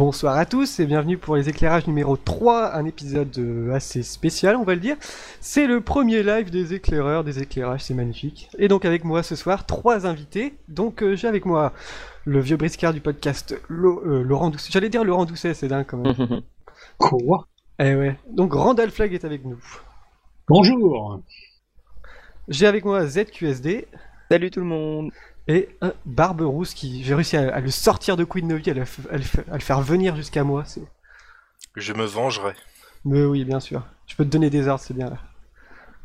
Bonsoir à tous et bienvenue pour les éclairages numéro 3, un épisode euh, assez spécial on va le dire. C'est le premier live des éclaireurs, des éclairages, c'est magnifique. Et donc avec moi ce soir, trois invités. Donc euh, j'ai avec moi le vieux briscard du podcast Lo- euh, Laurent Doucet. J'allais dire Laurent Doucet, c'est dingue quand même. Quoi? Eh ouais. Donc Randall Flag est avec nous. Bonjour J'ai avec moi ZQSD Salut tout le monde et un Barberousse qui... J'ai réussi à, à le sortir de Queen Novi, à, le à le f- à le faire venir jusqu'à moi. C'est... Je me vengerai. Mais oui, bien sûr. Je peux te donner des ordres, c'est bien là.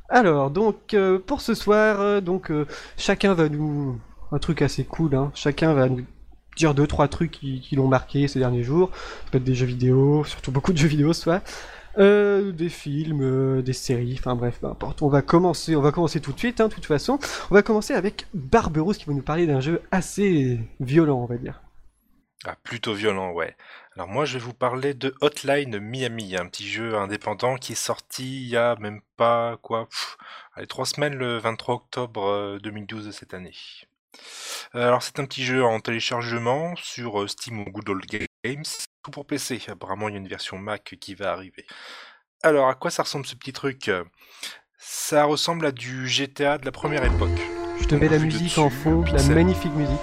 Alors, donc, euh, pour ce soir, euh, donc, euh, chacun va nous... Un truc assez cool, hein. Chacun va nous dire deux, trois trucs qui, qui l'ont marqué ces derniers jours. Ça peut être des jeux vidéo, surtout beaucoup de jeux vidéo ce soir. Euh, des films, euh, des séries, enfin bref, peu importe. On va commencer, on va commencer tout de suite, hein, de toute façon. On va commencer avec Barberousse qui va nous parler d'un jeu assez violent, on va dire. Ah, plutôt violent, ouais. Alors moi, je vais vous parler de Hotline Miami, un petit jeu indépendant qui est sorti il y a même pas, quoi, pff, allez, trois semaines, le 23 octobre euh, 2012 de cette année. Euh, Alors c'est un petit jeu en téléchargement sur euh, Steam ou Good Old Games, tout pour PC. Apparemment, il y a une version Mac qui va arriver. Alors, à quoi ça ressemble ce petit truc? Ça ressemble à du GTA de la première époque. Je te mets la musique dessus, en fond, la magnifique musique.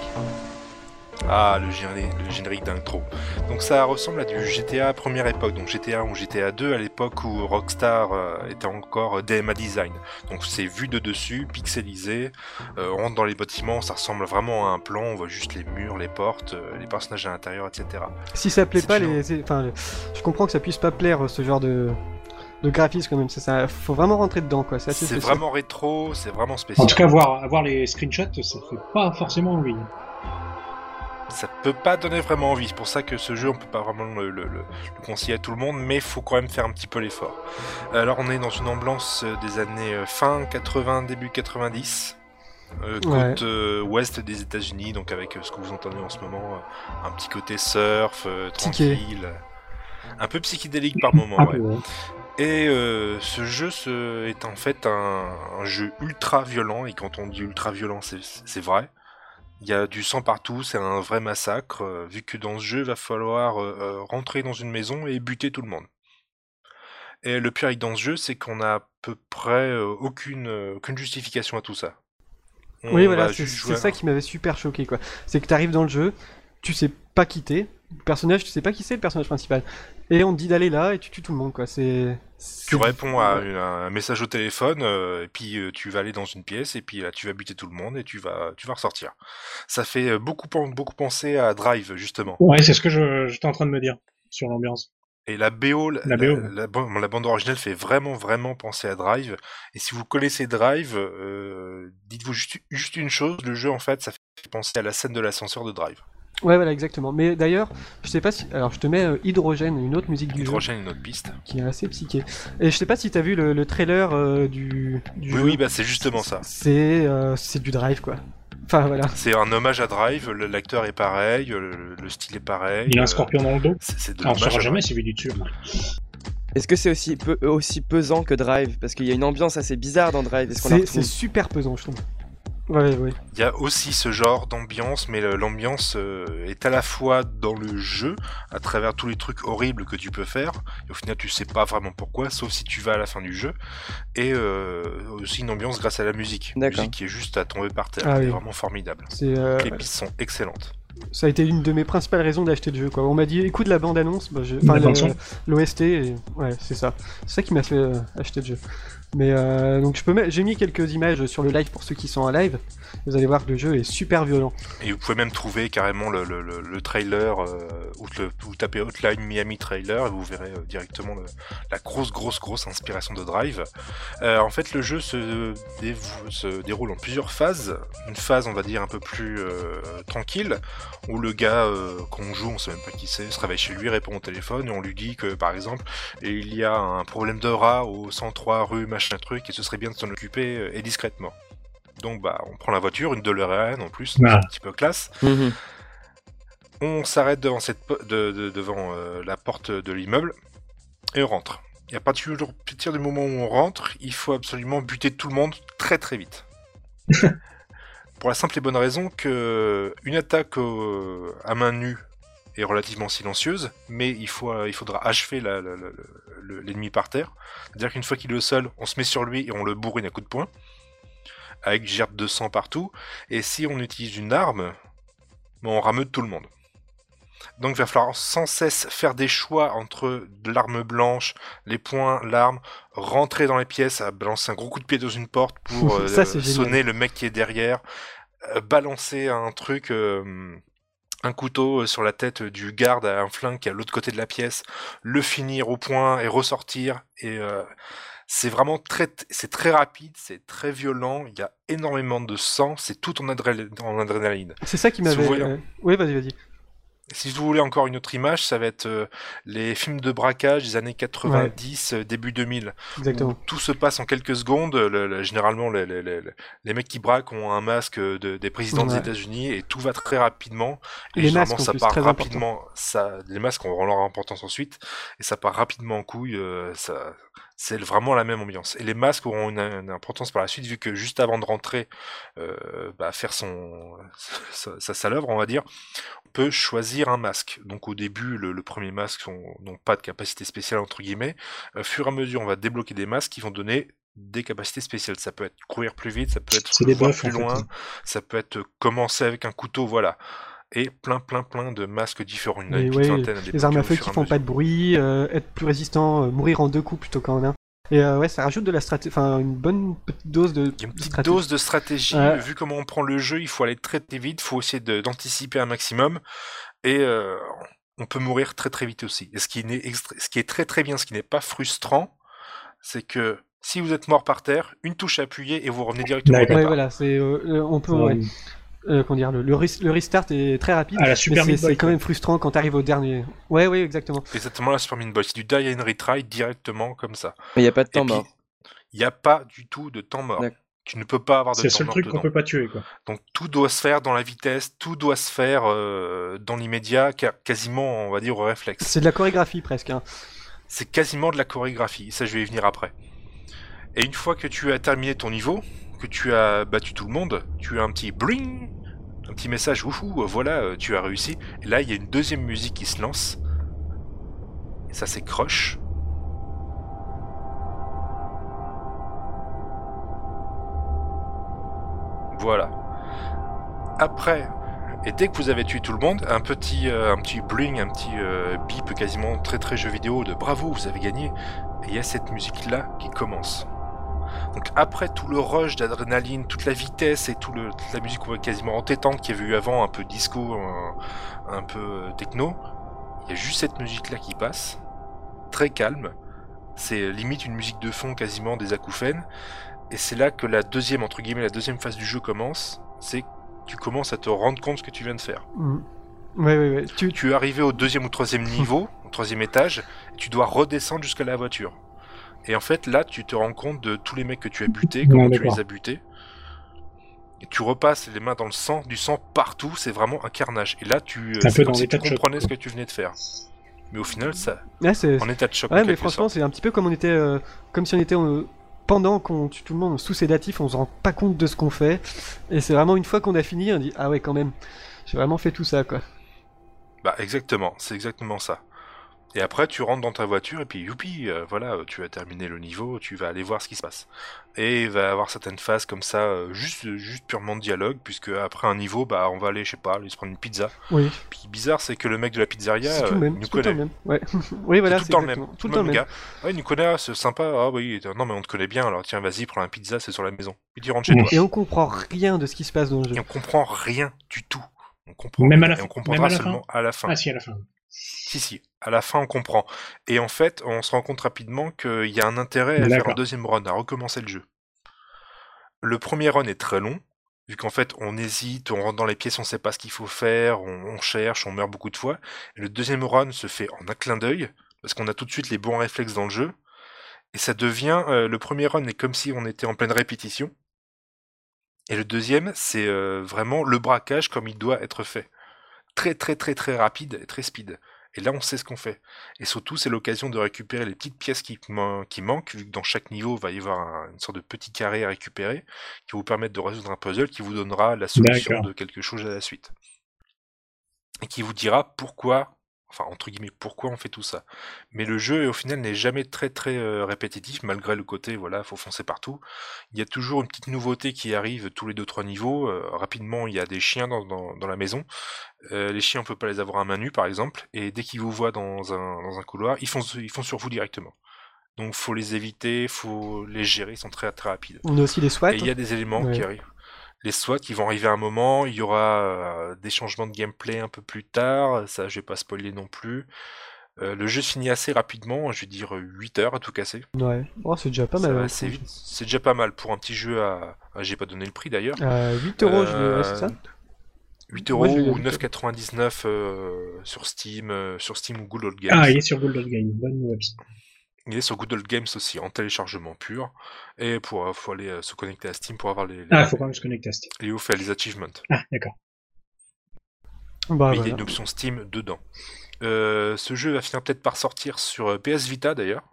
Ah, le générique, le générique d'intro. Donc ça ressemble à du GTA première époque, donc GTA 1 ou GTA 2 à l'époque où Rockstar euh, était encore euh, DMA Design. Donc c'est vu de dessus, pixelisé, euh, on rentre dans les bâtiments, ça ressemble vraiment à un plan, on voit juste les murs, les portes, euh, les personnages à l'intérieur, etc. Si ça plaît pas, toujours- les, c'est- enfin, le- je comprends que ça puisse pas plaire ce genre de, de graphisme quand même. Ça, ça, faut vraiment rentrer dedans quoi. C'est assez C'est spécial. vraiment rétro, c'est vraiment spécial. En tout cas, voir, voir les screenshots, ça fait pas forcément envie. Ça peut pas donner vraiment envie. C'est pour ça que ce jeu, on peut pas vraiment le, le- le- le conseiller à tout le monde, mais il faut quand même faire un petit peu l'effort. Alors, on est dans une ambiance euh, des années euh, fin 80, début 90. euh, côte Ouais. euh, ouest des États-Unis, donc avec euh, ce que vous entendez en ce moment, un petit côté surf, tranquille, un peu psychédélique par moment. Ouais. ouais. Et ce jeu ce- est en fait un, un jeu ultra violent, et quand on dit ultra violent, c'est vrai. Il y a du sang partout, c'est un vrai massacre, euh, vu que dans ce jeu, il va falloir euh, euh, rentrer dans une maison et buter tout le monde. Et le pire avec dans ce jeu, c'est qu'on a à peu près aucune, aucune justification à tout ça. On Oui, voilà, c'est jouer ça qui m'avait super choqué quoi. C'est que t'arrives dans le jeu, tu sais pas quitter. Le personnage, tu sais pas qui c'est le personnage principal. Et on te dit d'aller là et tu tues tout le monde quoi. C'est. Tu réponds à un message au téléphone, euh, et puis euh, tu vas aller dans une pièce, et puis là tu vas buter tout le monde, et tu vas, tu vas ressortir. Ça fait euh, beaucoup, beaucoup penser à Drive, justement. Ouais, c'est ce que je- j'étais en train de me dire sur l'ambiance. Et la BO, la, La BO. la ban- la bande originale fait vraiment, vraiment penser à Drive. Et si vous connaissez Drive, euh, dites-vous juste, juste une chose, le jeu, en fait, ça fait penser à la scène de l'ascenseur de Drive. Ouais, voilà, exactement. Mais d'ailleurs, je sais pas si. Alors, je te mets euh, Hydrogène, une autre musique du jeu Hydrogène, une autre piste. qui est assez psyché. Et je sais pas si t'as vu le, le trailer euh, du, du Oui, jeu. oui, bah c'est justement ça. C'est euh, c'est du drive quoi. Enfin voilà. C'est un hommage à Drive, l'acteur est pareil, le, le style est pareil. Il a un euh, scorpion dans le dos. C'est de Ah, on saura jamais s'il vit du dessus. moi. Est-ce que c'est aussi, peu- aussi pesant que Drive? Parce qu'il y a une ambiance assez bizarre dans Drive. C'est super pesant, je trouve. Ouais, ouais. Il y a aussi ce genre d'ambiance, mais le- l'ambiance euh, est à la fois dans le jeu, à travers tous les trucs horribles que tu peux faire, et au final tu sais pas vraiment pourquoi, sauf si tu vas à la fin du jeu, et euh, aussi une ambiance grâce à la musique. Une D'accord. musique qui est juste à tomber par terre, Ah est vraiment formidable. Euh, Les pistes sont excellentes. ça a été une de mes principales raisons d'acheter le jeu quoi. On m'a dit écoute la bande annonce, bah, je- La enfin l'OST, et... ouais c'est ça. C'est ça qui m'a fait euh, acheter le jeu. Mais euh, donc je peux mettre- j'ai mis quelques images sur le live pour ceux qui sont en live. Vous allez voir que le jeu est super violent. Et vous pouvez même trouver carrément le, le- le- le trailer, euh, vous tapez Hotline Miami trailer, et vous verrez euh, directement la grosse, grosse, grosse inspiration de Drive. Euh, en fait, le jeu se, se déroule en plusieurs phases. Une phase, on va dire, un peu plus tranquille, où le gars qu'on joue, on sait même pas qui c'est, se réveille chez lui, répond au téléphone, et on lui dit que, par exemple, il y a un problème de rat au 103 rue machin truc, et ce serait bien de s'en occuper, euh, et discrètement. Donc bah on prend la voiture, une DeLorean en plus, Ah. c'est un petit peu classe. Mhm. On s'arrête devant, cette de- de- devant euh, la porte de l'immeuble et on rentre. Et à partir du- à partir du moment où on rentre, il faut absolument buter tout le monde très très vite. Pour la simple et bonne raison que une attaque au- à main nue est relativement silencieuse, mais il, faut, euh, il faudra achever l'ennemi par terre. C'est-à-dire qu'une fois qu'il est au sol, on se met sur lui et on le bourrine à coups de poing, avec gerbe de sang partout. Et si on utilise une arme, on rameute tout le monde. Donc il va falloir sans cesse faire des choix entre l'arme blanche, les poings, l'arme, rentrer dans les pièces, à balancer un gros coup de pied dans une porte pour euh, Ça, sonner le mec qui est derrière, euh, balancer un truc, euh, un couteau euh, sur la tête du garde à un flingue qui est à l'autre côté de la pièce, le finir au point et ressortir. Et euh, c'est vraiment très, c'est très rapide, c'est très violent. Il y a énormément de sang, c'est tout en, adré- en adrénaline. C'est ça qui m'avait. voulez- euh, Oui, vas-y, vas-y. Si vous voulez encore une autre image, ça va être euh, les films de braquage des années 90, euh, début 2000. Exactement. tout se passe en quelques secondes. Le- le- généralement, les, les- les- les mecs qui braquent ont un masque de- des présidents des. États-Unis et tout va très rapidement. Et Les généralement, masques, ça plus, part rapidement. Ça, les masques auront leur importance ensuite et ça part rapidement en couille. euh, ça, c'est vraiment la même ambiance. Et les masques auront une, une importance par la suite vu que juste avant de rentrer, euh, bah, faire son sa, on va dire, on peut choisir un masque. Donc au début, le, le premier masque n'ont pas de capacité spéciale entre guillemets. Au fur et à mesure, on va débloquer des masques qui vont donner des capacités spéciales. Ça peut être courir plus vite, ça peut être voir buffs, plus fait. loin, ça peut être commencer avec un couteau, voilà. Et plein, plein, plein de masques différents. Une ouais, vingtaine Les armes à feu qui font pas de bruit, euh, être plus résistant, euh, mourir en deux coups plutôt qu'en un. Et euh, ouais, ça rajoute de la stratégie, enfin une bonne petite dose de, Il y a une petite stratégie. dose de stratégie. Vu comment on prend le jeu, il faut aller très très vite. Il faut essayer d'anticiper un maximum. Et euh, on peut mourir très très vite aussi. Et ce qui, est extra- ce qui est très très bien, ce qui n'est pas frustrant, c'est que si vous êtes mort par terre, une touche appuyée et vous revenez directement. Ouais, voilà, c'est euh, on peut ouais, Euh, comment dire le, le, res- le restart est très rapide. à la mais Super Boy, c'est quand même frustrant quand t'arrives au dernier. Ouais, ouais, exactement. Exactement la Super Meat Boy. C'est du die and retry directement comme ça. Mais il n'y a pas de temps mort. il n'y a pas du tout de temps mort. Tu ne peux pas avoir de C'est le temps seul mort truc qu'on peut pas tuer, quoi. Donc tout doit se faire dans la vitesse, tout doit se faire euh, dans l'immédiat, quasiment, on va dire, au réflexe. C'est de la chorégraphie presque. hein. C'est quasiment de la chorégraphie, ça je vais y venir après. Et une fois que tu as terminé ton niveau, que tu as battu tout le monde, tu as un petit bling, un petit message, wouhou, voilà, euh, tu as réussi. Et là, il y a une deuxième musique qui se lance. Ça, c'est Crush. Voilà. Après, et dès que vous avez tué tout le monde, un petit, euh, un petit bling, un petit euh, bip quasiment très très jeu vidéo de bravo, vous avez gagné. Et il y a cette musique là qui commence. Donc après tout le rush d'adrénaline, toute la vitesse et tout le, toute la musique quasiment entêtante qu'il y avait eu avant, un peu disco, un, un peu euh, techno, il y a juste cette musique là qui passe, très calme. C'est limite une musique de fond quasiment des acouphènes. Et c'est là que la deuxième, entre guillemets, la deuxième phase du jeu commence. C'est que tu commences à te rendre compte ce que tu viens de faire. Mm. Ouais, ouais, ouais. Tu, Tu es arrivé au deuxième ou troisième niveau, au troisième étage, et tu dois redescendre jusqu'à la voiture. Et en fait, là, tu te rends compte de tous les mecs que tu as butés, comment tu les as butés. Et tu repasses les mains dans le sang, du sang partout, c'est vraiment un carnage. Et là, tu, euh, C'est un c'est peu comme dans si tu l'état de choc, comprenais ce que tu venais de faire. Mais au final, ça, Ouais, c'est. en état de choc. Ouais, mais franchement, sorte. c'est un petit peu comme on était, euh, comme si on était euh, pendant qu'on tue tout le monde sous sédatif, on se rend pas compte de ce qu'on fait, et c'est vraiment une fois qu'on a fini, on dit ah ouais quand même, j'ai vraiment fait tout ça quoi. Bah exactement, c'est exactement ça. Et après, tu rentres dans ta voiture et puis youpi, euh, voilà, euh, tu as terminé le niveau, tu vas aller voir ce qui se passe. Et il va y avoir certaines phases comme ça, euh, juste, juste purement de dialogue, puisque après un niveau, bah on va aller, je sais pas, aller se prendre une pizza. Oui, Puis bizarre, c'est que le mec de la pizzeria, tout euh, même, il nous tout le temps connaît. le même. Ouais, oui voilà, tout le temps le même, tout le temps le même. gars. Ouais, il nous connaît, c'est sympa, ah oui, non mais on te connaît bien, alors tiens, vas-y, prends la pizza, c'est sur la maison. Puis tu rentres chez toi. Et on comprend rien de ce qui se passe dans le jeu. Et on comprend rien du tout. On comprend Même à la et fin- on comprendra même à la seulement à la fin. Ah si, à la fin. Si, si, à la fin on comprend. Et en fait, on se rend compte rapidement qu'il y a un intérêt à faire un deuxième run, à recommencer le jeu. Le premier run est très long, vu qu'en fait on hésite, on rentre dans les pièces, on sait pas ce qu'il faut faire, on, on cherche, on meurt beaucoup de fois. Et le deuxième run se fait en un clin d'œil, parce qu'on a tout de suite les bons réflexes dans le jeu. Et ça devient, euh, le premier run est comme si on était en pleine répétition. Et le deuxième, c'est euh, vraiment le braquage comme il doit être fait. Très très très très rapide et très speed. Et là, on sait ce qu'on fait. Et surtout, c'est l'occasion de récupérer les petites pièces qui, man- qui manquent, vu que dans chaque niveau, il va y avoir un- une sorte de petit carré à récupérer, qui vous permettre de résoudre un puzzle qui vous donnera la solution de quelque chose à la suite. et qui vous dira pourquoi, enfin entre guillemets, pourquoi on fait tout ça. Mais le jeu au final n'est jamais très très euh, répétitif malgré le côté voilà, faut foncer partout. Il y a toujours une petite nouveauté qui arrive tous les 2-3 niveaux. Euh, rapidement, il y a des chiens dans, dans, dans la maison. Euh, les chiens, on peut pas les avoir à main nue par exemple, et dès qu'ils vous voient dans un, dans un couloir, ils font, ils font sur vous directement. Donc faut les éviter, faut les gérer, ils sont très très rapides. On a aussi les SWAT. Et il y a des éléments Ouais. qui arrivent. Les SWAT qui vont arriver à un moment, il y aura euh, des changements de gameplay un peu plus tard, ça je vais pas spoiler non plus. Euh, le jeu se finit assez rapidement, je vais dire 8 heures à tout casser. Ouais. Oh, c'est déjà pas mal. hein, vite. C'est déjà pas mal pour un petit jeu à. ah, J'ai pas donné le prix d'ailleurs. Euh, 8 euros, ouais, c'est ça 8 Moi, euros ou vu. 9,99 euh, sur Steam, euh, sur Steam ou Good Old Games. Ah, il est sur Gold Game, bonne website. Il est sur Good Old Games aussi en téléchargement pur. Et pour euh, faut aller euh, se connecter à Steam pour avoir les, les, Ah, faut quand même se connecter à Steam. les ouf et les achievements. Ah, d'accord. Bah, Mais il y a une option Steam dedans. Euh, ce jeu va finir peut-être par sortir sur PS Vita d'ailleurs,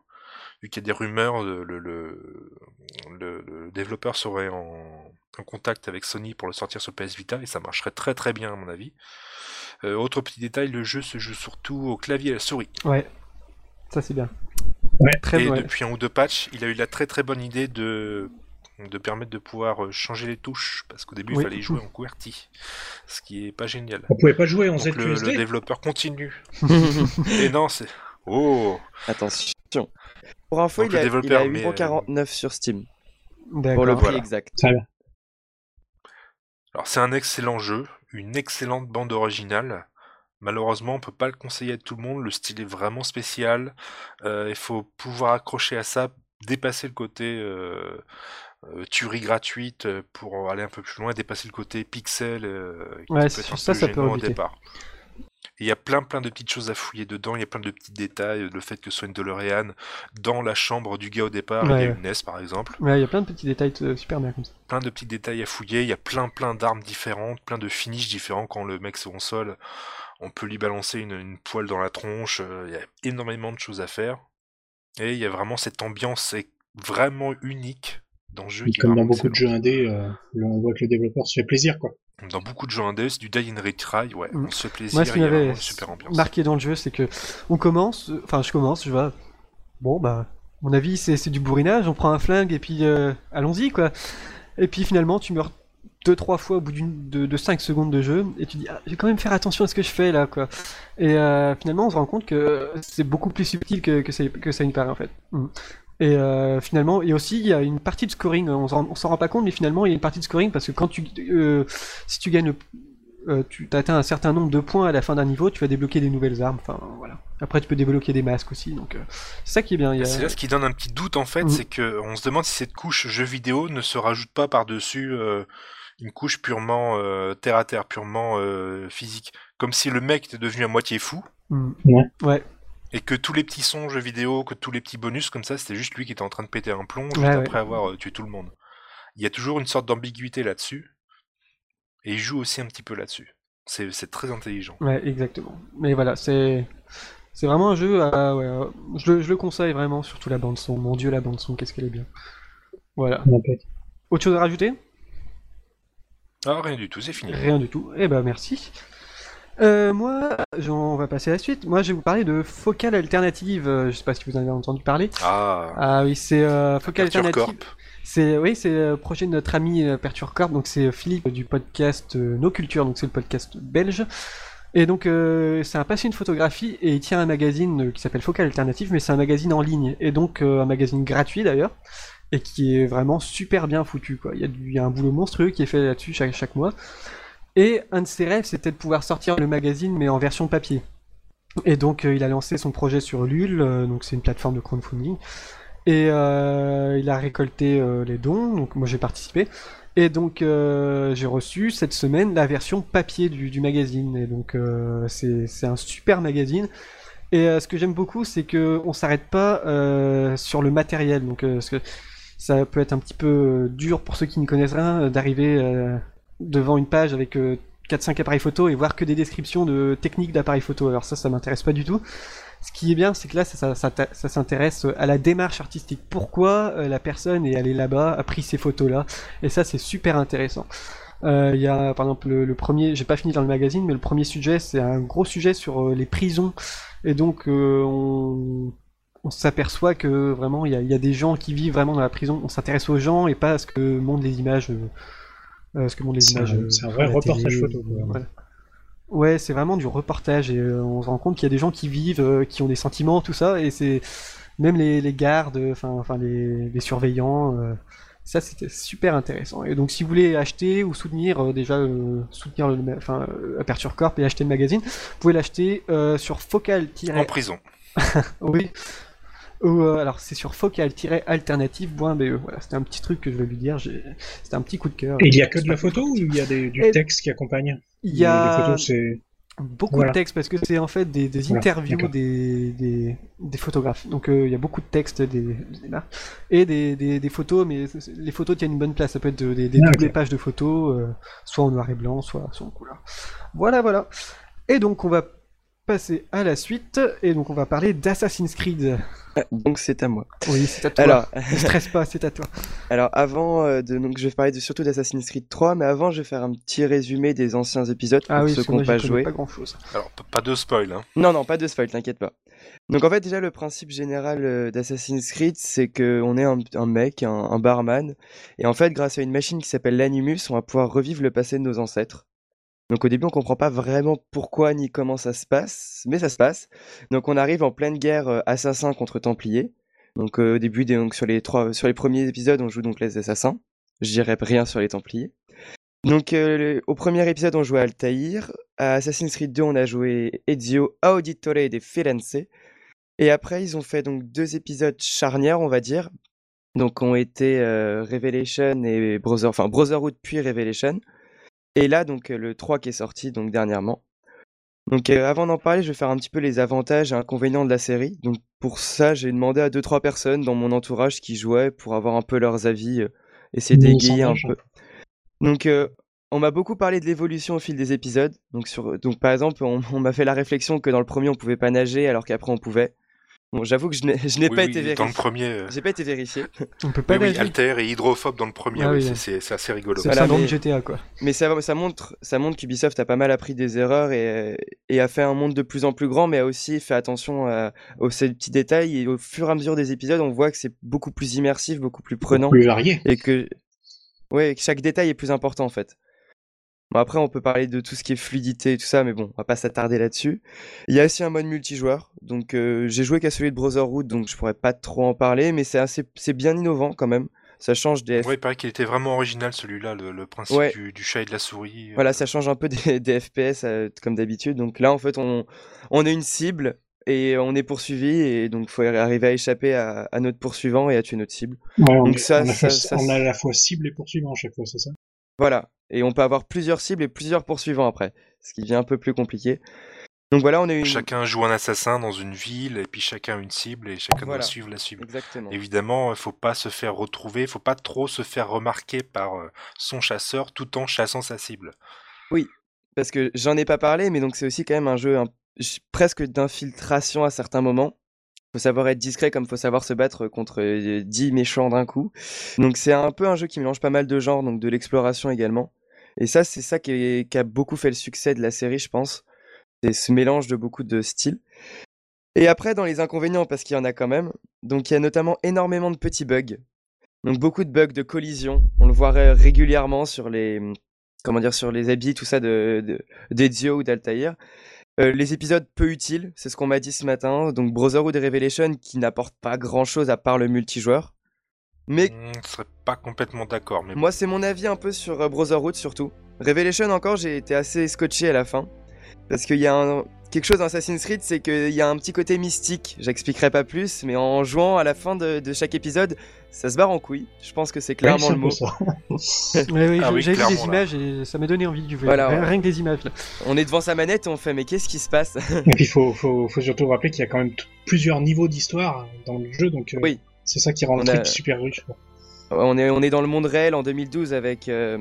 vu qu'il y a des rumeurs, de- le, le, le- le développeur serait en, en contact avec Sony pour le sortir sur PS Vita et ça marcherait très très bien à mon avis. Euh, autre petit détail, le jeu se joue surtout au clavier et à la souris. Ouais. Ça, c'est bien. Ouais. Très et bon. depuis un ou deux patchs, il a eu la très très bonne idée de de permettre de pouvoir euh, changer les touches parce qu'au début Oui. il fallait jouer en QWERTY, ce qui est pas génial. On pouvait pas jouer en Donc le, le ZQSD développeur continue. et non, c'est oh Attention. Pour info, Donc, il a, il a met, 8,49 sur Steam. Pour D'accord. le prix Voilà. exact. Alors c'est un excellent jeu, une excellente bande originale. Malheureusement, on peut pas le conseiller à tout le monde. Le style est vraiment spécial. Euh, il faut pouvoir accrocher à ça, dépasser le côté euh, euh, tuerie gratuite pour aller un peu plus loin, dépasser le côté pixel qui Ouais, peut être un ça, peu ça peut gênant au départ. Il y a plein plein de petites choses à fouiller dedans, il y a plein de petits détails, le fait que ce soit une DeLorean dans la chambre du gars au départ, il y Ouais, a ouais. une NES par exemple. Ouais, il y a plein de petits détails super bien comme ça. plein de petits détails à fouiller, il y a plein plein d'armes différentes, plein de finishes différents quand le mec se console, on peut lui balancer une, une poêle dans la tronche, euh, il y a énormément de choses à faire. Et il y a vraiment cette ambiance c'est vraiment unique dans le jeu. qui est Comme dans beaucoup de jeux indés, euh, on voit que le développeur se fait plaisir, quoi. Dans beaucoup de jeux indés, c'est du Die and Retry, ouais, Mm. on se fait plaisir, Moi, ce qui il y super ambiance. marqué dans le jeu, c'est que on commence, enfin, je commence, je vois, bon, bah, à mon avis, c'est c'est du bourrinage, on prend un flingue et puis euh, allons-y, quoi. Et puis finalement, tu meurs deux, trois fois au bout d'une, de, de 5 secondes de jeu, et tu dis, ah, je vais quand même faire attention à ce que je fais là, quoi. Et euh, finalement, on se rend compte que c'est beaucoup plus subtil que, que, ça, que ça paraît, en fait. Mm. Et euh, finalement, et aussi, il y a une partie de scoring, on s'en rend pas compte, mais finalement, il y a une partie de scoring parce que quand tu, euh, si tu gagnes tu atteins un certain nombre de points à la fin d'un niveau, tu vas débloquer des nouvelles armes. Enfin, voilà. Après, tu peux débloquer des masques aussi. Donc, c'est ça qui est bien. a- C'est là ce qui donne un petit doute en fait, Mm. c'est que on se demande si cette couche jeu vidéo ne se rajoute pas par-dessus euh, une couche purement euh, terre à terre, purement euh, physique. Comme si le mec était devenu à moitié fou Mm. Ouais. Ouais. et que tous les petits sons jeux vidéo, que tous les petits bonus comme ça, c'était juste lui qui était en train de péter un plomb juste Ouais, ouais. après avoir euh, tué tout le monde. Il y a toujours une sorte d'ambiguïté là-dessus et il joue aussi un petit peu là-dessus. C'est c'est très intelligent. Ouais, exactement. Mais voilà, c'est c'est vraiment un jeu. à- ouais, je, le- je le conseille vraiment, surtout la bande son. Mon Dieu, la bande son, qu'est-ce qu'elle est bien. Voilà. Autre chose à rajouter? Ah rien du tout, c'est fini. Rien du tout. Eh ben merci. Euh, moi, on va passer à la suite. Moi, je vais vous parler de Focal Alternative. Euh, je sais pas si vous en avez entendu parler. Ah, Ah oui, c'est euh, Focal Aperture Alternative. Corp. C'est oui, c'est le projet de notre ami euh, Perture Corp, donc c'est Philippe du podcast euh, No Culture, donc c'est le podcast belge. Et donc euh, c'est un passionné de photographie et il tient un magazine euh, qui s'appelle Focal Alternative, mais c'est un magazine en ligne et donc euh, un magazine gratuit d'ailleurs et qui est vraiment super bien foutu quoi. Il y a, du, il y a un boulot monstrueux qui est fait là-dessus chaque, chaque mois. Et un de ses rêves c'était de pouvoir sortir le magazine mais en version papier. Et donc euh, il a lancé son projet sur Lul, euh, donc c'est une plateforme de crowdfunding. Et euh, il a récolté euh, les dons, donc moi j'ai participé. Et donc euh, j'ai reçu cette semaine la version papier du, du magazine. Et donc c'est un super magazine. Et ce que j'aime beaucoup, c'est que on s'arrête pas sur le matériel. Donc parce que ça peut être un petit peu euh, dur pour ceux qui ne connaissent rien euh, d'arriver euh, devant une page avec euh, 4-5 appareils photo et voir que des descriptions de techniques d'appareils photo. Alors ça, ça m'intéresse pas du tout. Ce qui est bien, c'est que là, ça, s'intéresse à la démarche artistique. Pourquoi la personne est allée là-bas, a pris ces photos-là, et ça, c'est super intéressant. Il y a par exemple le, premier, j'ai pas fini dans le magazine, mais le premier sujet c'est un gros sujet sur les prisons et donc on, on s'aperçoit que vraiment il y a, il y a des gens qui vivent vraiment dans la prison. On s'intéresse aux gens et pas à ce que montrent les images. euh, euh, ce que montrent les C'est images. un- euh, c'est un vrai la reportage télé, photo, quoi. voilà. Ouais, c'est vraiment du reportage et euh, on se rend compte qu'il y a des gens qui vivent, euh, qui ont des sentiments, tout ça, et c'est même les, les gardes, enfin, enfin les, les surveillants. euh, ça, c'était super intéressant. Et donc, si vous voulez acheter ou soutenir euh, déjà euh, soutenir le, enfin, euh, Aperture Corp et acheter le magazine, vous pouvez l'acheter euh, sur focal En prison. oui. Euh, alors c'est sur focal-alternative.be. Voilà, c'était un petit truc que je vais lui dire. C'était un petit coup de cœur. Et il y a que de la photo ou il y a des, du Et- texte qui accompagne Il y Les a photos, c'est. beaucoup Voilà. de textes parce que c'est en fait des, interviews des, des, des photographes. Donc euh, il y a beaucoup de textes des, marques. et des, photos, mais les photos tiennent une bonne place. Ça peut être de- des, Ah, doubles pages de photos, euh, soit en noir et blanc, soit, soit en couleur. Voilà, voilà. Et donc on va passer à la suite et donc on va parler d'Assassin's Creed. Ah, Donc c'est à moi. Oui, c'est à toi. Alors, Ne stresse pas, c'est à toi. alors avant euh, de donc je vais parler de, surtout d'Assassin's Creed 3, mais avant je vais faire un petit résumé des anciens épisodes pour Ah oui, ceux qui que n'ont pas joué. pas grand chose. Alors, pas de spoil, hein. Non, non, pas de spoil, t'inquiète pas. Donc en fait, déjà, le principe général euh, d'Assassin's Creed, c'est qu'on est un, un mec, un, un barman, et en fait, grâce à une machine qui s'appelle l'Animus, on va pouvoir revivre le passé de nos ancêtres. Donc au début, on comprend pas vraiment pourquoi ni comment ça se passe, mais ça se passe. Donc on arrive en pleine guerre euh, assassin contre templier. Donc euh, au début, donc, sur, les trois, sur les premiers épisodes, on joue donc les assassins. Je dirais rien sur les templiers. Donc, euh, au premier épisode, on jouait Altaïr. À Assassin's Creed 2, on a joué Ezio Auditore de Firenze. Et après, ils ont fait donc deux épisodes charnières, on va dire. Donc, ont été Revelation et Brother, enfin Brotherhood puis Revelation. Et là, donc, euh, le 3 qui est sorti donc dernièrement. Donc, euh, avant d'en parler, je vais faire un petit peu les avantages et inconvénients de la série. Donc, pour ça, j'ai demandé à deux trois personnes dans mon entourage qui jouaient pour avoir un peu leurs avis, euh, essayer Bon d'égayer un peu. Donc, euh, on m'a beaucoup parlé de l'évolution au fil des épisodes. Donc, sur, donc par exemple, on, on m'a fait la réflexion que dans le premier, on pouvait pas nager, alors qu'après, on pouvait. Bon, j'avoue que je n'ai je n'ai Oui, pas oui, été Dans le vérifié. premier. euh, J'ai pas été vérifié. On peut pas Oui. Alter et hydrophobe dans le premier, Ah oui, oui, c'est- ouais. c'est c'est assez rigolo. C'est Voilà, mais- GTA quoi. Mais ça, ça montre, ça montre qu'Ubisoft a pas mal appris des erreurs et, et a fait un monde de plus en plus grand, mais a aussi fait attention à, aux ces petits détails. Et au fur et à mesure des épisodes, on voit que c'est beaucoup plus immersif, beaucoup plus prenant, Plus varié. et que, ouais, que chaque détail est plus important en fait. Bon, après, on peut parler de tout ce qui est fluidité et tout ça, mais bon, on va pas s'attarder là-dessus. Il y a aussi un mode multijoueur. Donc, euh, j'ai joué qu'à celui de Brotherhood, donc je pourrais pas trop en parler, mais c'est assez, c'est bien innovant quand même. Ça change des, Ouais, il paraît qu'il était vraiment original celui-là, le, le principe Ouais. du, du chat et de la souris. euh, Voilà, ça change un peu des, des FPS euh, comme d'habitude. Donc là, en fait, on, on est une cible et on est poursuivi et donc faut arriver à échapper à, à notre poursuivant et à tuer notre cible. Ouais, on, Donc est- ça- on a, ça- fait- ça- on a à la fois cible et poursuivant à chaque fois, c'est ça? Voilà, et on peut avoir plusieurs cibles et plusieurs poursuivants après, ce qui devient un peu plus compliqué. Donc voilà, on a une... Chacun joue un assassin dans une ville, et puis chacun une cible, et chacun Voilà. doit suivre la cible. Exactement. Évidemment, il faut pas se faire retrouver, il faut pas trop se faire remarquer par euh, son chasseur tout en chassant sa cible. Parce que j'en ai pas parlé, mais donc c'est aussi quand même un jeu un- presque d'infiltration à certains moments. Faut savoir être discret comme faut savoir se battre contre euh, 10 méchants d'un coup. Donc c'est un peu un jeu qui mélange pas mal de genres, donc de l'exploration également. Et ça, c'est ça qui, a beaucoup fait le succès de la série, je pense. C'est ce mélange de beaucoup de styles. Et après, dans les inconvénients, parce qu'il y en a quand même, donc il y a notamment énormément de petits bugs. Donc beaucoup de bugs de collision. On le voit ré- régulièrement sur les, comment dire, sur les habits, tout ça de, de, d'Ezio ou d'Altaïr. Euh, les épisodes peu utiles, c'est ce qu'on m'a dit ce matin. Donc Brotherhood et Revelation qui n'apportent pas grand chose à part le multijoueur. Mais Hmm, je serais pas complètement d'accord, mais moi, c'est mon avis un peu sur euh, Brotherhood surtout. Revelation encore, j'ai été assez scotché à la fin. Parce qu'il y a un- quelque chose dans Assassin's Creed, c'est qu'il y a un petit côté mystique. J'expliquerai pas plus, mais en jouant à la fin de, de chaque épisode, ça se barre en couille. Je pense que c'est clairement Ouais, le mot. oui, Ah j'ai- oui, j'ai vu des images et ça m'a donné envie de jouer. Voilà, rien, que des images là. On est devant sa manette et on fait, mais qu'est-ce qui se passe Et puis il faut, faut, faut surtout rappeler qu'il y a quand même plusieurs niveaux d'histoire dans le jeu, donc euh, Oui. c'est ça qui rend le a- truc super riche. quoi. on, est, on est dans le monde réel en 2012 avec. euh,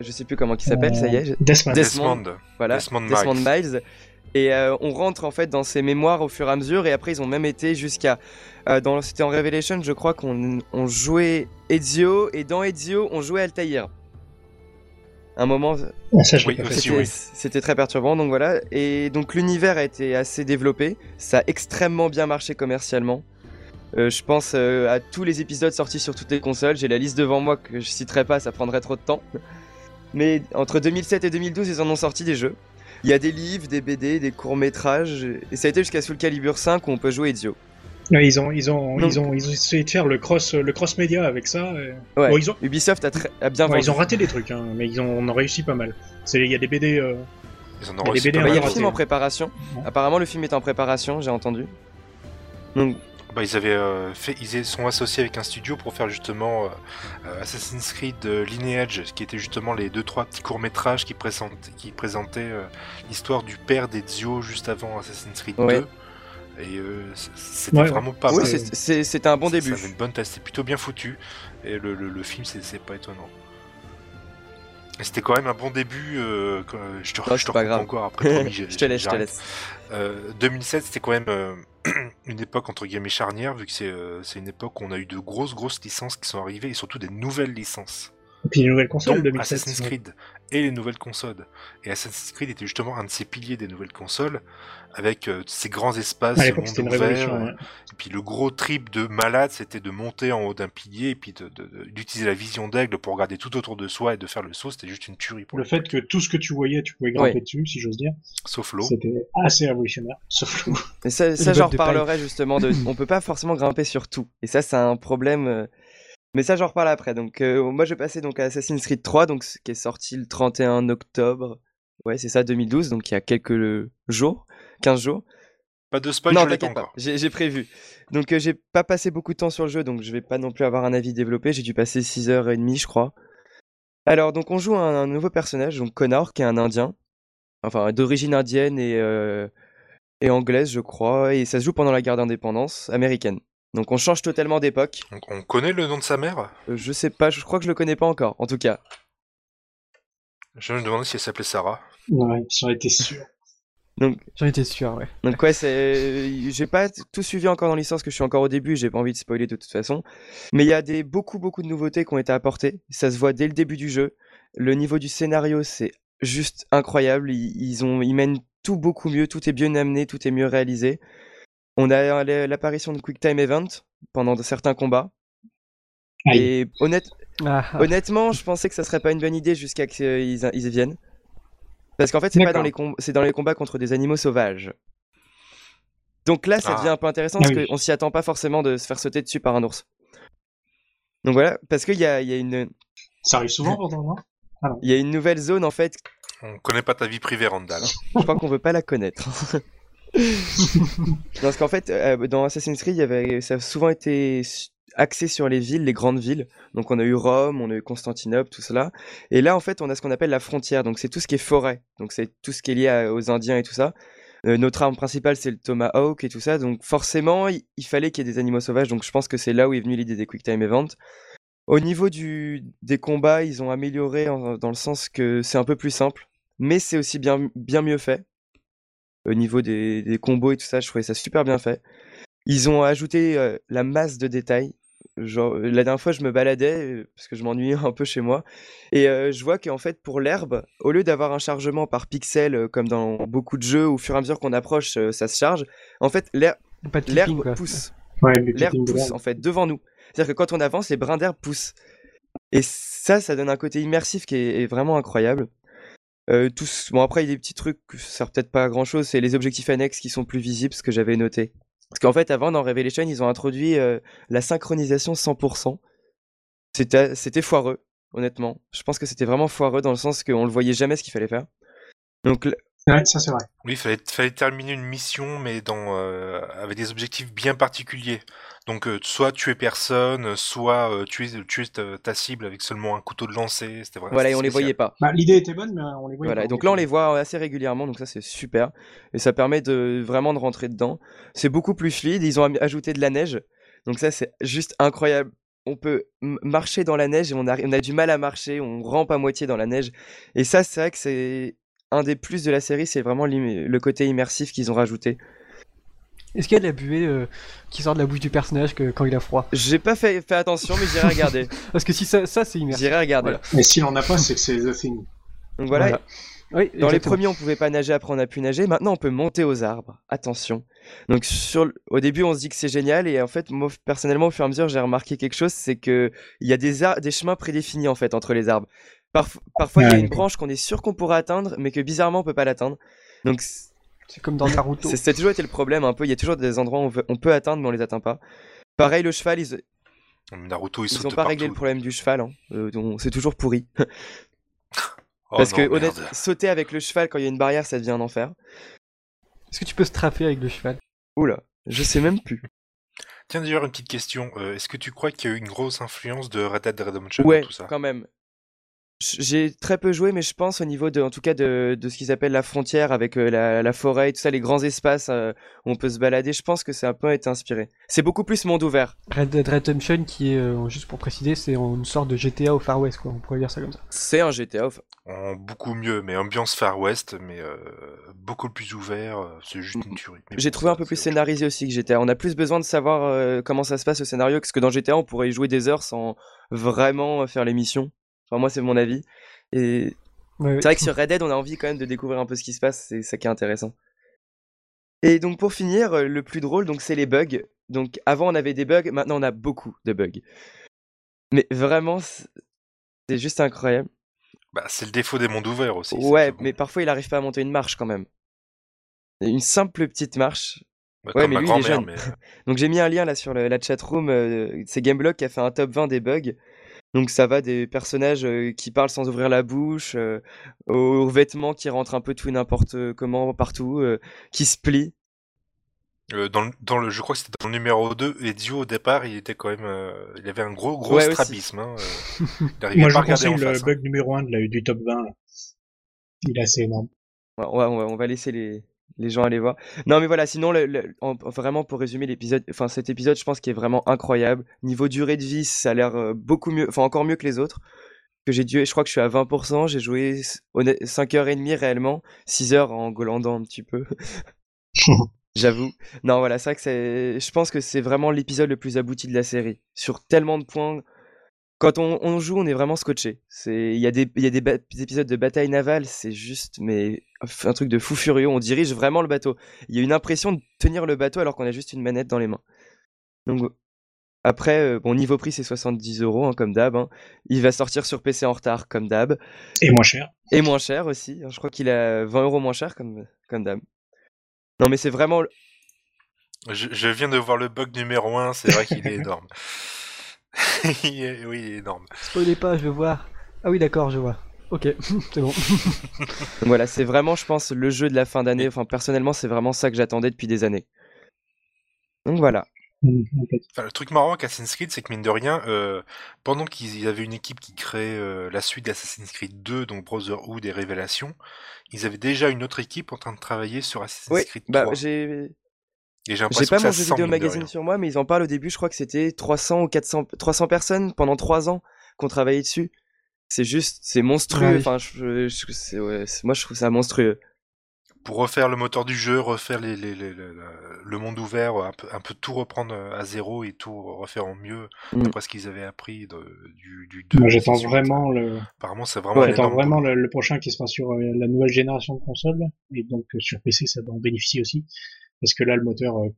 je sais plus comment il s'appelle, ça y est. je-. Desmond. Desmond. Voilà, Desmond Desmond Miles. Et euh, on rentre en fait dans ses mémoires au fur et à mesure. Et après, ils ont même été jusqu'à. euh, dans C'était en Revelation, je crois qu'on on jouait Ezio. Et dans Ezio, on jouait Altaïr. un moment, Ah, ça, Oui, c'était oui. très perturbant. Donc voilà. Et donc l'univers a été assez développé. Ça a extrêmement bien marché commercialement. Euh, je pense euh, à tous les épisodes sortis sur toutes les consoles. J'ai la liste devant moi que je citerai pas, ça prendrait trop de temps. Mais entre 2007 et 2012, ils en ont sorti des jeux. Il y a des livres, des BD, des courts-métrages. Et ça a été jusqu'à Soul Calibur 5 où on peut jouer Ezio. Ouais, ils, ont, ils, ont, Donc- ils, ont, ils ont essayé de faire le cross, le cross média avec ça. et- Ouais. Bon, ils, ont, Ubisoft a, très- a bien ouais, vendu. ils ont raté des trucs, hein, mais ils ont, on en réussi pas mal. Il y a des BD. euh, Ils en Il y a ont réussi pas Bah, il y a mal. le film en préparation. Apparemment, le film est en préparation, j'ai entendu. Donc, Bah, ils avaient euh, fait, ils sont associés avec un studio pour faire justement euh, euh, Assassin's Creed euh, Lineage, qui était justement les deux trois petits courts métrages qui présentaient, qui présentaient euh, l'histoire du père d'Ezio juste avant Assassin's Creed Ouais. 2. Et euh, c'était Ouais, ouais. vraiment pas oui, mal. c'est- c'est- c'était un bon début. Avait une bonne taille, c'était plutôt bien foutu. Et le, le- le film, c'est c'est pas étonnant. Et c'était quand même un bon début. euh, je te, Oh, je c'est te pas grave. encore après. promis, je te laisse, je te laisse. Euh, 2007, c'était quand même euh, une époque entre guillemets charnière, vu que c'est euh, c'est une époque où on a eu de grosses grosses licences qui sont arrivées et surtout des nouvelles licences, Et puis les nouvelles consoles, dont 2007. Assassin's ouais. Et les nouvelles consoles. Et Assassin's Creed était justement un de ces piliers des nouvelles consoles, avec euh, ces grands espaces, l'époque, monde ouvert, euh, ouais. et puis le gros trip de malade, c'était de monter en haut d'un pilier et puis d'utiliser la vision d'aigle pour regarder tout autour de soi et de faire le saut. C'était juste une tuerie pour Le fait que tout ce que tu voyais, tu pouvais grimper Ouais. dessus, si j'ose dire, sauf l'eau. c'était assez révolutionnaire. Sauf l'eau. Et ça, ça j'en reparlerai justement. De... On peut pas forcément grimper sur tout. Et ça, c'est un problème. Mais ça, j'en reparle après. Donc, euh, moi, je vais passer donc à Assassin's Creed 3, donc, qui est sorti le 31 octobre. Ouais, c'est ça, 2012, donc il y a quelques jours, 15 jours. Pas de spoil, non, je t'inquiète pas, j'ai prévu. Donc, euh, j'ai pas passé beaucoup de temps sur le jeu, donc je vais pas non plus avoir un avis développé. J'ai dû passer 6h30, je crois. Alors, donc, on joue un, un nouveau personnage, donc Connor, qui est un Indien. Enfin, d'origine indienne et, euh, et anglaise, je crois. Et ça se joue pendant la guerre d'indépendance américaine. Donc, on change totalement d'époque. On, on connaît le nom de sa mère? Euh, je sais pas, je crois que je le connais pas encore, en tout cas. Je me demandais si elle s'appelait Sarah. Ouais, j'en étais sûr. J'en étais sûr, ouais. Donc ouais, c'est, j'ai pas t- tout suivi encore dans l'histoire parce que je suis encore au début, j'ai pas envie de spoiler de toute façon. Mais il y a des beaucoup beaucoup de nouveautés qui ont été apportées. Ça se voit dès le début du jeu. Le niveau du scénario, c'est juste incroyable. Ils, ils ont, ils mènent tout beaucoup mieux, tout est bien amené, tout est mieux réalisé. On a l'apparition de Quick Time Event pendant de certains combats. Aïe. Et honnête, Ah, ah. Honnêtement, je pensais que ça serait pas une bonne idée jusqu'à ce qu'ils ils viennent. Parce qu'en fait, c'est pas dans les, com- c'est dans les combats contre des animaux sauvages. Donc là, ça Ah. devient un peu intéressant Ah parce oui. qu'on s'y attend pas forcément de se faire sauter dessus par un ours. Donc voilà, parce qu'il y y, a une- Ça arrive souvent pourtant, non il y a une nouvelle zone en fait, On connaît pas ta vie privée, Randall. je crois qu'on veut pas la connaître. Parce qu'en fait, euh, dans Assassin's Creed, ça a souvent été axé sur les villes, les grandes villes. Donc on a eu Rome, on a eu Constantinople, tout cela. Et là, en fait, on a ce qu'on appelle la frontière. Donc c'est tout ce qui est forêt. Donc c'est tout ce qui est lié aux Indiens et tout ça. Euh, notre arme principale, c'est le Tomahawk et tout ça. Donc forcément, il, fallait qu'il y ait des animaux sauvages. Donc je pense que c'est là où est venue l'idée des Quick Time Events. Au niveau des combats, ils ont amélioré dans le sens que c'est un peu plus simple. Mais c'est aussi bien mieux fait au niveau des, des combos et tout ça, je trouvais ça super bien fait. Ils ont ajouté euh, la masse de détails. Genre, euh, la dernière fois, je me baladais euh, parce que je m'ennuyais un peu chez moi. Et euh, je vois qu'en fait, pour l'herbe, au lieu d'avoir un chargement par pixel comme dans beaucoup de jeux, au fur et à mesure qu'on approche, euh, ça se charge, en fait, l'herbe pousse. Ouais, L'herbe pousse en fait devant nous. C'est-à-dire que quand on avance, les brins d'herbe poussent. Et ça, ça donne un côté immersif qui est, est vraiment incroyable. Euh, tous... Bon, après, il y a des petits trucs, ça sert peut-être pas à grand chose, c'est les objectifs annexes qui sont plus visibles, ce que j'avais noté. Parce qu'en fait, avant, dans Revelation, ils ont introduit euh, la synchronisation 100%. C'était c'était foireux, honnêtement. Je pense que c'était vraiment foireux dans le sens qu'on le voyait jamais ce qu'il fallait faire. Donc, l- Ouais, ça c'est vrai. Oui, il fallait, fallait terminer une mission, mais dans, euh, avec des objectifs bien particuliers. Donc, euh, soit tuer personne, soit euh, tuer, tuer ta, ta cible avec seulement un couteau de lancer. C'était vraiment voilà, et on les voyait pas. Bah, L'idée était bonne, mais on les voyait Voilà, pas. donc là on les voit assez régulièrement, donc ça c'est super. Et ça permet de vraiment de rentrer dedans. C'est beaucoup plus fluide, ils ont ajouté de la neige. Donc ça c'est juste incroyable. On peut marcher dans la neige et on a, on a du mal à marcher, on rampe à moitié dans la neige. Et ça c'est vrai que c'est un des plus de la série, c'est vraiment le côté immersif qu'ils ont rajouté. Est-ce qu'il y a de la buée euh, qui sort de la bouche du personnage que, quand il a froid J'ai pas fait, fait attention mais j'irai regarder. Parce que si ça, ça c'est immersif. J'irai regarder. Voilà. Mais s'il en a pas, c'est que c'est The Thing. Donc voilà. Voilà. Oui, Dans les premiers, on pouvait pas nager, après on a pu nager. Maintenant, on peut monter aux arbres. Attention. Donc sur au début, on se dit que c'est génial et en fait, moi personnellement, au fur et à mesure, j'ai remarqué quelque chose, c'est que il y a des ar- des chemins prédéfinis en fait entre les arbres. Parf- parfois, il y a une branche qu'on est sûr qu'on pourra atteindre, mais que bizarrement, on peut pas l'atteindre. Donc C'est comme dans Naruto. c'est ça a toujours été le problème un peu. Il y a toujours des endroits où on, veut- on peut atteindre, mais on les atteint pas. Pareil, le cheval, ils, Naruto, il ils saute ont pas réglé le problème du cheval. Hein. Euh, donc c'est toujours pourri. Oh Parce non, que honnêtement, sauter avec le cheval quand il y a une barrière, ça devient un enfer. Est-ce que tu peux straffer avec le cheval? Oula, je sais même plus. Tiens d'ailleurs une petite question. Euh, Est-ce que tu crois qu'il y a eu une grosse influence de Red Dead Redemption Ouais, dans tout ça? quand même. J'ai très peu joué, mais je pense au niveau de, en tout cas, de, de ce qu'ils appellent la frontière avec euh, la, la forêt et tout ça, les grands espaces euh, où on peut se balader. Je pense que c'est un peu été inspiré. C'est beaucoup plus monde ouvert. Red Dead Redemption, qui est, euh, juste pour préciser, c'est une sorte de GTA au Far West, quoi. On pourrait dire ça comme ça. C'est un GTA. enfin, En beaucoup mieux, mais ambiance Far West, mais euh, beaucoup plus ouvert. C'est juste une tuerie. J'ai trouvé un peu plus scénarisé aussi que GTA. On a plus besoin de savoir euh, comment ça se passe au scénario, parce que dans GTA, on pourrait y jouer des heures sans vraiment faire les missions. Enfin, moi, c'est mon avis. Et. C'est vrai que sur Red Dead, on a envie quand même de découvrir un peu ce qui se passe, c'est ça qui est intéressant. Et donc pour finir, euh, le plus drôle, donc c'est les bugs. Donc avant on avait des bugs, maintenant on a beaucoup de bugs. Mais vraiment, c'est juste incroyable. Bah, c'est le défaut des mondes ouverts aussi. Ouais, mais parfois il arrive pas à monter une marche quand même. Une simple petite marche. bah, ouais, comme mais ma lui, il est grand-mère, jeune. mais, Donc j'ai mis un lien là sur le- la chatroom, euh, c'est Gameblog qui a fait un top 20 des bugs. Donc ça va des personnages euh, qui parlent sans ouvrir la bouche, euh, aux vêtements qui rentrent un peu tout et n'importe comment partout, euh, qui se plient. euh, dans, le, dans le, je crois que c'était dans le numéro 2, Ezio au départ, il était quand même, euh, il avait un gros gros Ouais, strabisme. Hein, euh, il Moi, je pas regarder conseille en le face. hein. bug numéro 1 de la, du top 20. là. Il est assez énorme. Ouais, On va, on va, on va laisser les, les gens aller voir. Non mais voilà, sinon le- le- en- vraiment pour résumer l'épisode, enfin cet épisode je pense qu'il est vraiment incroyable. Niveau durée de vie, ça a l'air euh, beaucoup mieux, enfin encore mieux que les autres. Que j'ai dû, je crois que je suis à 20%, j'ai joué s- honnêt- 5h30 réellement, 6h en golandant un petit peu. J'avoue. Non, voilà, c'est vrai que c'est. Je pense que c'est vraiment l'épisode le plus abouti de la série. Sur tellement de points. Quand on, on joue, on est vraiment scotché. Il y a des, y a des épisodes de bataille navale, c'est juste, mais un truc de fou furieux. On dirige vraiment le bateau. Il y a une impression de tenir le bateau alors qu'on a juste une manette dans les mains. Donc après, euh, bon niveau prix c'est 70 euros hein, comme d'hab. hein. Il va sortir sur PC en retard comme d'hab Et moins cher. et moins cher aussi. hein. Je crois qu'il est 20 euros moins cher comme comme d'hab. Non mais c'est vraiment Je, je viens de voir le bug numéro 1, c'est vrai qu'il est énorme. Il est- oui, il est énorme. Spoilez pas, je veux voir. Ah oui, d'accord, je vois. Ok, c'est bon. Donc voilà, c'est vraiment, je pense, le jeu de la fin d'année. Enfin, personnellement, c'est vraiment ça que j'attendais depuis des années. Donc voilà. Enfin, le truc marrant avec Assassin's Creed, c'est que mine de rien, euh, pendant qu'ils avaient une équipe qui créait euh, la suite d'Assassin's Creed 2, donc Brotherhood et Révélation, ils avaient déjà une autre équipe en train de travailler sur Assassin's Oui, Creed bah 3. j'ai Et j'ai j'ai pas mon jeu vidéo magazine sur moi, mais ils en parlent au début. Je crois que c'était 300 ou 400, 300 personnes pendant 3 ans qu'on travaillait dessus. C'est juste, c'est monstrueux. Ouais. Enfin, je, je- c'est- ouais, c'est- moi, je trouve ça monstrueux. Pour refaire le moteur du jeu, refaire les, les- les- les- le monde ouvert, un peu, un peu tout reprendre euh, à zéro et tout refaire en mieux, Mm. d'après ce qu'ils avaient appris de- du, du 2. Moi, j'attends vraiment le, Apparemment, c'est vraiment Ouais, vraiment le, le prochain qui sera sur euh, la nouvelle génération de consoles. Et donc, euh, sur PC, ça va en bénéficier aussi. Parce que là, le moteur, euh,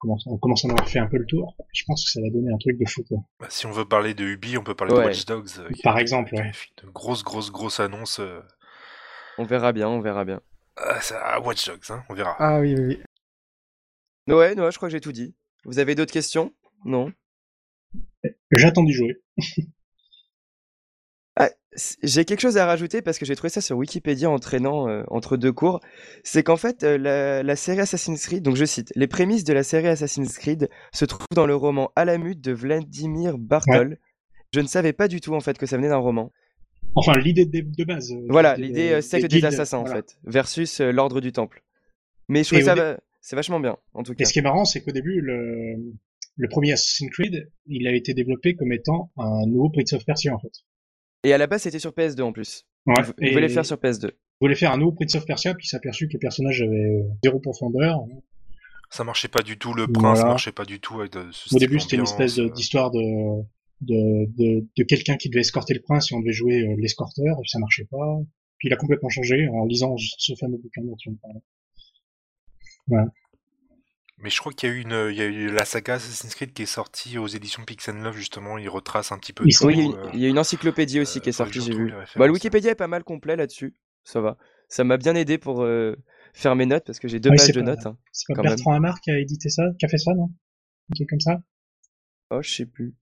commence, on commence à en avoir fait un peu le tour. Je pense que ça va donner un truc de fou, quoi. Bah, si on veut parler de Ubi, on peut parler Ouais. de Watch Dogs. euh, Par exemple, ouais. Une grosse, grosse, grosse annonce. euh, On verra bien, on verra bien. ah, ça- à Watch Dogs, hein, on verra. Ah oui, oui, oui. Ouais, ouais, je crois que j'ai tout dit. Vous avez d'autres questions? Non? J'attends d'y jouer. J'ai quelque chose à rajouter parce que j'ai trouvé ça sur Wikipédia en traînant euh, entre deux cours. C'est qu'en fait, euh, la, la série Assassin's Creed, donc je cite, les prémices de la série Assassin's Creed se trouvent dans le roman Alamut de Vladimir Bartol. Je ne savais pas du tout en fait que ça venait d'un roman. Enfin, l'idée de, de base. euh, Voilà, des- l'idée des secte des guildes, assassins en fait, versus l'ordre du temple. Mais je au ça, dé- c'est vachement bien en tout cas. Et ce qui est marrant, c'est qu'au début, le, le premier Assassin's Creed, il a été développé comme étant un nouveau Prince of Persia, en fait. Et à la base, c'était sur PS2 en plus. Ouais. Ils ils voulaient faire sur PS2. il voulait faire un nouveau Prince of Persia, puis il s'est aperçu que les personnages avaient euh, zéro profondeur. Ça marchait pas du tout, le prince Voilà. marchait pas du tout avec de, ce Au début, c'était une espèce euh, d'histoire de, de, de, de quelqu'un qui devait escorter le prince et on devait jouer euh, l'escorteur, et puis ça marchait pas. Puis il a complètement changé en lisant ce fameux bouquin dont tu me parlais. Voilà. Mais je crois qu'il y a eu une, il y a eu la saga Assassin's Creed qui est sortie aux éditions Pixel Love justement. Il retrace un petit peu. Ils tout, sont- Oui, il y, a euh, une- il y a une encyclopédie aussi euh, qui est sortie, j'ai vu. les Bah, le Wikipédia est pas mal complet là-dessus, ça va. Ça m'a bien aidé pour euh, faire mes notes parce que j'ai deux Oui, pages de pas- notes. hein. C'est pas. Bertrand Hamar qui a édité ça, qui a fait ça, non? Un truc comme ça? Oh, je sais plus.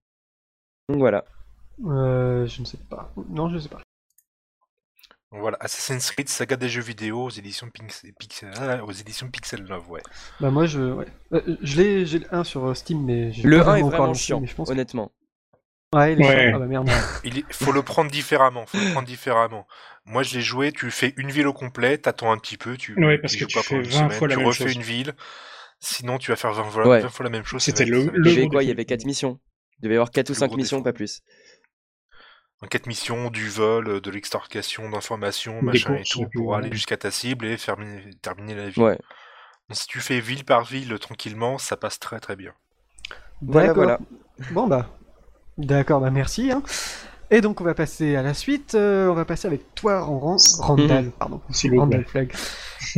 Donc voilà. Euh, je ne sais pas. Non, je sais pas. Donc voilà, Assassin's Creed, saga des jeux vidéo aux éditions Pixel, Pixel, ah, aux éditions Pixel Love, ouais. Bah moi je, ouais. Euh, je l'ai, j'ai le 1 sur euh, Steam, mais j'ai Le pas 1 est encore vraiment lancé, chiant, mais je pense. que- honnêtement. Ouais, il est Ouais. chiant. Ah bah merde. Il est- faut le prendre différemment, faut le prendre différemment. Moi, je l'ai joué, tu fais une ville au complet, t'attends un petit peu, tu, Ouais, parce tu que joues tu pas fais pendant une 20 semaine, fois la tu même refais chose. une ville, sinon tu vas faire 20 fois, Ouais. 20 fois la même chose. ça C'était va être- le- ça va être le Il y avait gros quoi Il y défaut. avait 4 missions. Il devait y avoir 4 ou Le 5 gros missions, défaut. pas plus. En quatre missions, du vol, de l'extorcation d'informations, machin et tout, pour aller jusqu'à ta cible et terminer, terminer la ville. Ouais. Donc, si tu fais ville par ville tranquillement, ça passe très très bien. Voilà. Bon bah, d'accord, bah merci. Hein. Et donc on va passer à la suite. euh, on va passer avec toi, Ran- Randall, pardon. Randall. Flag.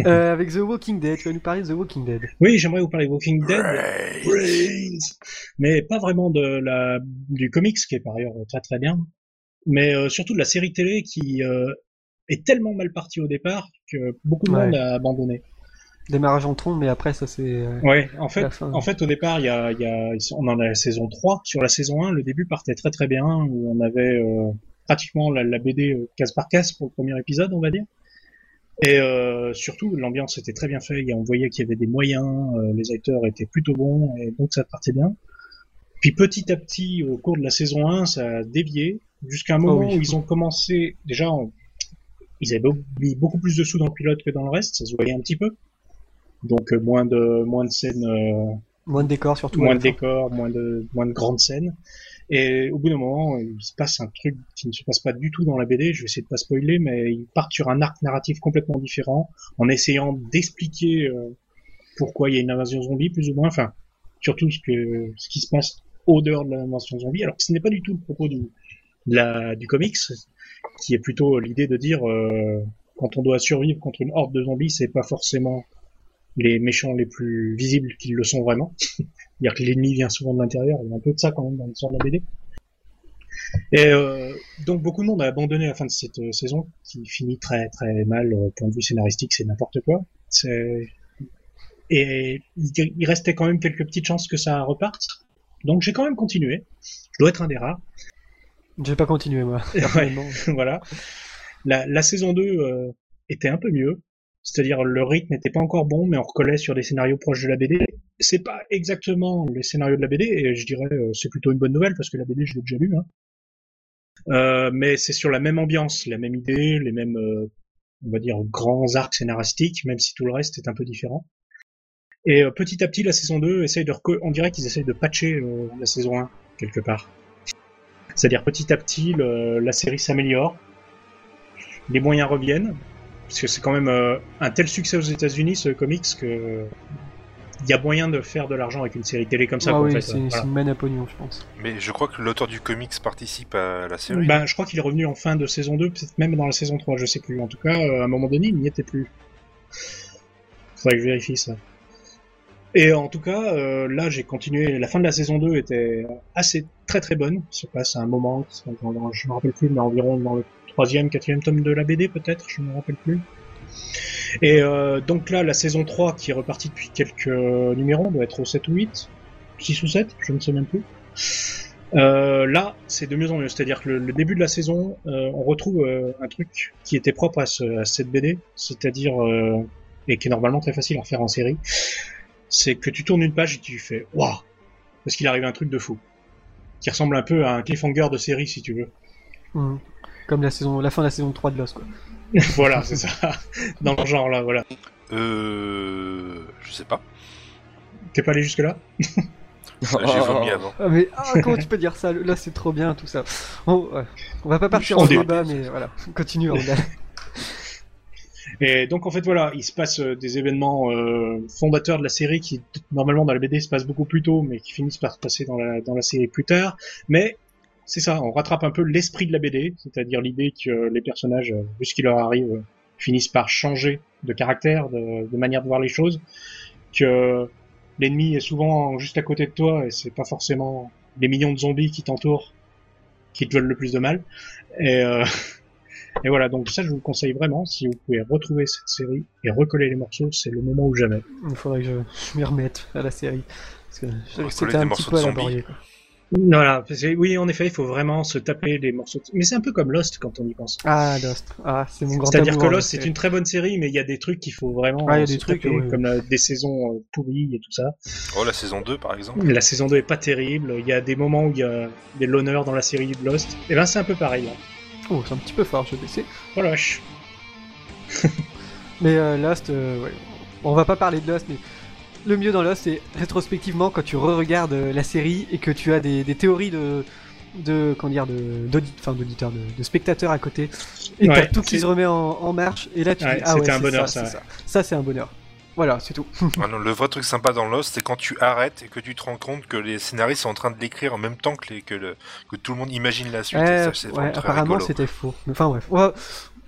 Euh, avec The Walking Dead. Tu vas nous parler de The Walking Dead. Oui, j'aimerais vous parler de Walking Dead. Brains. Mais pas vraiment de la, du comics, qui est par ailleurs très très bien, mais euh, surtout de la série télé qui euh, est tellement mal partie au départ que beaucoup de Ouais. monde a abandonné. Démarrage en trombe, mais après ça c'est. euh, Ouais, en fait, en fait, au départ, il y a, il y a, on en a la saison 3. Sur la saison 1, le début partait très très bien, où on avait euh, pratiquement la, la BD euh, case par case pour le premier épisode, on va dire. Et euh, surtout, l'ambiance était très bien faite. On voyait qu'il y avait des moyens, euh, les acteurs étaient plutôt bons, et donc ça partait bien. Puis petit à petit, au cours de la saison 1, ça a dévié, jusqu'à un moment oui. où ils ont commencé, déjà, on- ils avaient mis beaucoup plus de sous dans le pilote que dans le reste, ça se voyait un petit peu. Donc euh, moins de moins de scènes, euh, Moins de décors surtout. moins de fin. décors, moins de moins de grandes scènes. Et au bout d'un moment, il se passe un truc qui ne se passe pas du tout dans la BD. Je vais essayer de pas spoiler, mais ils partent sur un arc narratif complètement différent, en essayant d'expliquer euh, pourquoi il y a une invasion zombie, plus ou moins. Enfin, surtout ce que ce qui se passe au dehors de l'invasion zombie. Alors que ce n'est pas du tout le propos du la, du comics, qui est plutôt l'idée de dire euh, quand on doit survivre contre une horde de zombies, c'est pas forcément les méchants les plus visibles qui le sont vraiment. C'est-à-dire que l'ennemi vient souvent de l'intérieur, il y a un peu de ça quand même dans l'histoire de la BD. Et euh, donc beaucoup de monde a abandonné la fin de cette euh, saison, qui finit très très mal, euh, point de vue scénaristique, c'est n'importe quoi. Et il, il restait quand même quelques petites chances que ça reparte. Donc j'ai quand même continué. Je dois être un des rares. J'ai pas continué moi. Ouais. voilà. La, la saison 2 euh, était un peu mieux. C'est-à-dire le rythme n'était pas encore bon, mais on recollait sur des scénarios proches de la BD. C'est pas exactement les scénarios de la BD, et je dirais euh, c'est plutôt une bonne nouvelle parce que la BD je l'ai déjà lu. Hein. Euh, mais c'est sur la même ambiance, la même idée, les mêmes, on va dire, grands arcs scénaristiques, même si tout le reste est un peu différent. Et petit à petit, la saison 2 essaye de, on dirait qu'ils essayent de patcher la saison 1 quelque part. C'est-à-dire petit à petit, le- la série s'améliore, les moyens reviennent, parce que c'est quand même euh, un tel succès aux États-Unis ce comics que il y a moyen de faire de l'argent avec une série télé comme ça. ah oui, c'est Voilà. une manne à pognon, je pense. Mais je crois que l'auteur du comics participe à la série. Ben, je crois qu'il est revenu en fin de saison 2, peut-être même dans la saison 3, je sais plus. En tout cas, euh, à un moment donné, il n'y était plus. Faudrait que je vérifie ça. Et en tout cas, euh, là, j'ai continué. La fin de la saison 2 était assez très très bonne. Se passe à un moment, je me rappelle plus, mais environ dans le troisième, quatrième tome de la BD peut-être, je me rappelle plus. Et euh, donc là, la saison 3 qui est repartie depuis quelques numéros, doit être au 7 ou 8, 6 ou 7, je ne sais même plus. Euh, là, c'est de mieux en mieux. C'est-à-dire que le, début de la saison, euh, on retrouve euh, un truc qui était propre à, à cette BD, c'est-à-dire euh, et qui est normalement très facile à refaire en série. C'est que tu tournes une page et tu fais waouh, parce qu'il arrive un truc de fou, qui ressemble un peu à un cliffhanger de série si tu veux. Mhm. Comme la saison, la fin de la saison 3 de Lost, quoi. voilà, c'est ça, dans le genre là, voilà. Euh. Je sais pas. T'es pas allé jusque là J'ai vomi avant. Ah, mais ah, comment tu peux dire ça? Là, c'est trop bien tout ça. On, ouais. On va pas partir en dé- débat, mais voilà, continue. Randall. Et donc en fait voilà, il se passe euh, des événements euh, fondateurs de la série qui normalement dans la BD se passent beaucoup plus tôt, mais qui finissent par se passer dans la dans la série plus tard. Mais c'est ça, on rattrape un peu l'esprit de la BD, c'est-à-dire l'idée que les personnages, euh, vu ce qui leur arrive, euh, finissent par changer de caractère, de, de manière de voir les choses, que l'ennemi est souvent juste à côté de toi et c'est pas forcément les millions de zombies qui t'entourent qui te veulent le plus de mal. Et, euh, et voilà, donc ça je vous le conseille vraiment, si vous pouvez retrouver cette série et recoller les morceaux, c'est le moment ou jamais. Il faudrait que je, je m'y remette à la série. Parce que c'était des un petit morceaux peu laborieux. Voilà, oui en effet, il faut vraiment se taper les morceaux. de- Mais c'est un peu comme Lost quand on y pense. Ah, Lost. Ah, c'est mon grand C'est-à-dire que hein, Lost, c'est une très bonne série, mais il y a des trucs qu'il faut vraiment Ah, il y a des trucs, taper, ouais. comme la- des saisons euh, pourries et tout ça. Oh, la saison 2 par exemple. La saison 2 est pas terrible. Il y a des moments où il y a de l'honneur dans la série de Lost. Et ben c'est un peu pareil. Là. Oh, c'est un petit peu fort, je vais baisser. Oh la vache. Mais euh, Lost, euh, ouais. on va pas parler de Lost, mais le mieux dans Lost, c'est rétrospectivement quand tu re-regardes euh, la série et que tu as des, des théories de de comment dire de d'auditeurs de, de spectateurs à côté et Ouais, t'as tout qui c'est- se remet en, en marche et là tu Ouais, dis ah ouais c'était un c'est bonheur, c'est ça ça c'est un bonheur voilà c'est tout Ah non, le vrai truc sympa dans Lost, c'est quand tu arrêtes et que tu te rends compte que les scénaristes sont en train de l'écrire en même temps que, les, que, le, que tout le monde imagine la suite. et Ouais, ça, apparemment c'était faux. Enfin bref, on, va-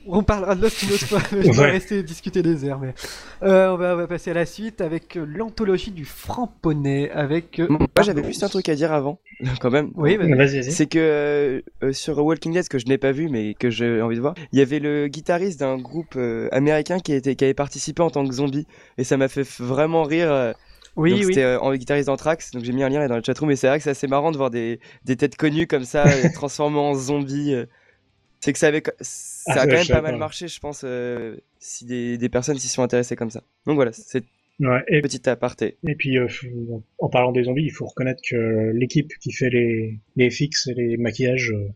on parlera de Lost une autre fois. Je vais rester discuter des heures, mais euh, on, va, on va passer à la suite avec l'anthologie du Franc-Poney avec. euh, Moi, j'avais juste un truc à dire avant, quand même. Oui, vas-y. Vas-y, vas-y. C'est que euh, sur Walking Dead, que je n'ai pas vu mais que j'ai envie de voir, il y avait le guitariste d'un groupe euh, américain qui, était, qui avait participé en tant que zombie et ça m'a fait vraiment rire. euh, Oui, donc oui. C'était euh, en guitariste d'Anthrax, donc j'ai mis un lien là dans le chatroom et c'est vrai que c'est assez marrant de voir des, des têtes connues comme ça transformées en zombies. C'est que ça, avait, ça Ah, a ouais, quand même pas mal marché, je pense, euh, si des, des personnes s'y sont intéressées comme ça. Donc voilà, c'est Ouais, et, petit aparté. et puis, euh, en parlant des zombies, il faut reconnaître que l'équipe qui fait les, les FX et les maquillages, euh,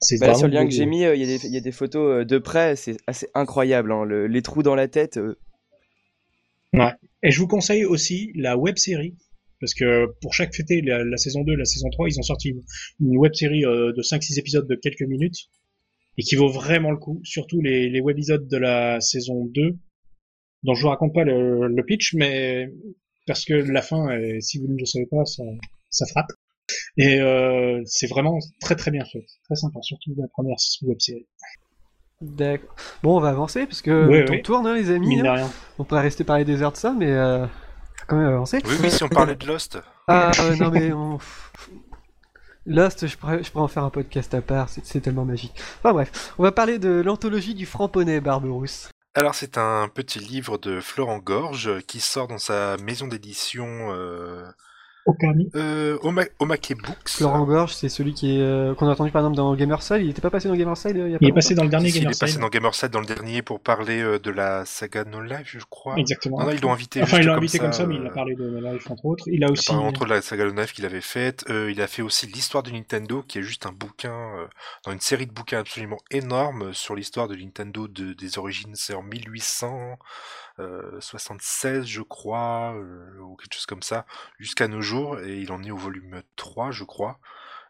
c'est Bah, sur le lien que j'ai mis, il y, a des- il y a des photos de près, c'est assez incroyable. hein, le- les trous dans la tête, Et je vous conseille aussi la web série. Parce que pour chaque fêté, la, la saison 2, la saison 3, ils ont sorti une, une web série euh, de 5-6 épisodes de quelques minutes. Et qui vaut vraiment le coup. Surtout les, les webisodes de la saison 2. dont je vous raconte pas le, le pitch, mais parce que la fin, euh, si vous ne le savez pas, ça, ça frappe. Et euh, c'est vraiment très très bien fait. Très sympa, surtout la première web série. D'accord. Bon, on va avancer parce que Oui, le temps oui. tourne, hein, les amis. Hein. On pourrait rester parler des heures de ça, mais euh, quand même avancer. Oui, oui, si on parlait de Lost. Ah euh, non mais on... Lost, je pourrais, je pourrais en faire un podcast à part, c'est tellement magique. Enfin bref, on va parler de l'anthologie du franc-poney, Barberousse. Alors, c'est un petit livre de Florent Gorge qui sort dans sa maison d'édition euh, Aucun euh, Oma- Omake Books. Florent Gorge, c'est celui qui est euh, qu'on a entendu par exemple dans Gamerside. Il était pas passé dans Gamerside euh, il y a pas Il est longtemps passé dans le dernier Il est Gamerside. passé dans Gamerside dans le dernier pour parler euh, de la saga No Life, je crois. Exactement. Non, non, ils l'ont invité. Enfin, juste il l'a invité comme ça, mais il a parlé de No Life entre autres. Il a Il a aussi. parlé entre autres la saga No Life qu'il avait faite. Euh, il a fait aussi l'histoire de Nintendo, qui est juste un bouquin, euh, dans une série de bouquins absolument énorme sur l'histoire de Nintendo de- des origines. C'est en 1876, je crois, euh, ou quelque chose comme ça, jusqu'à nos jours. Et il en est au volume 3, je crois.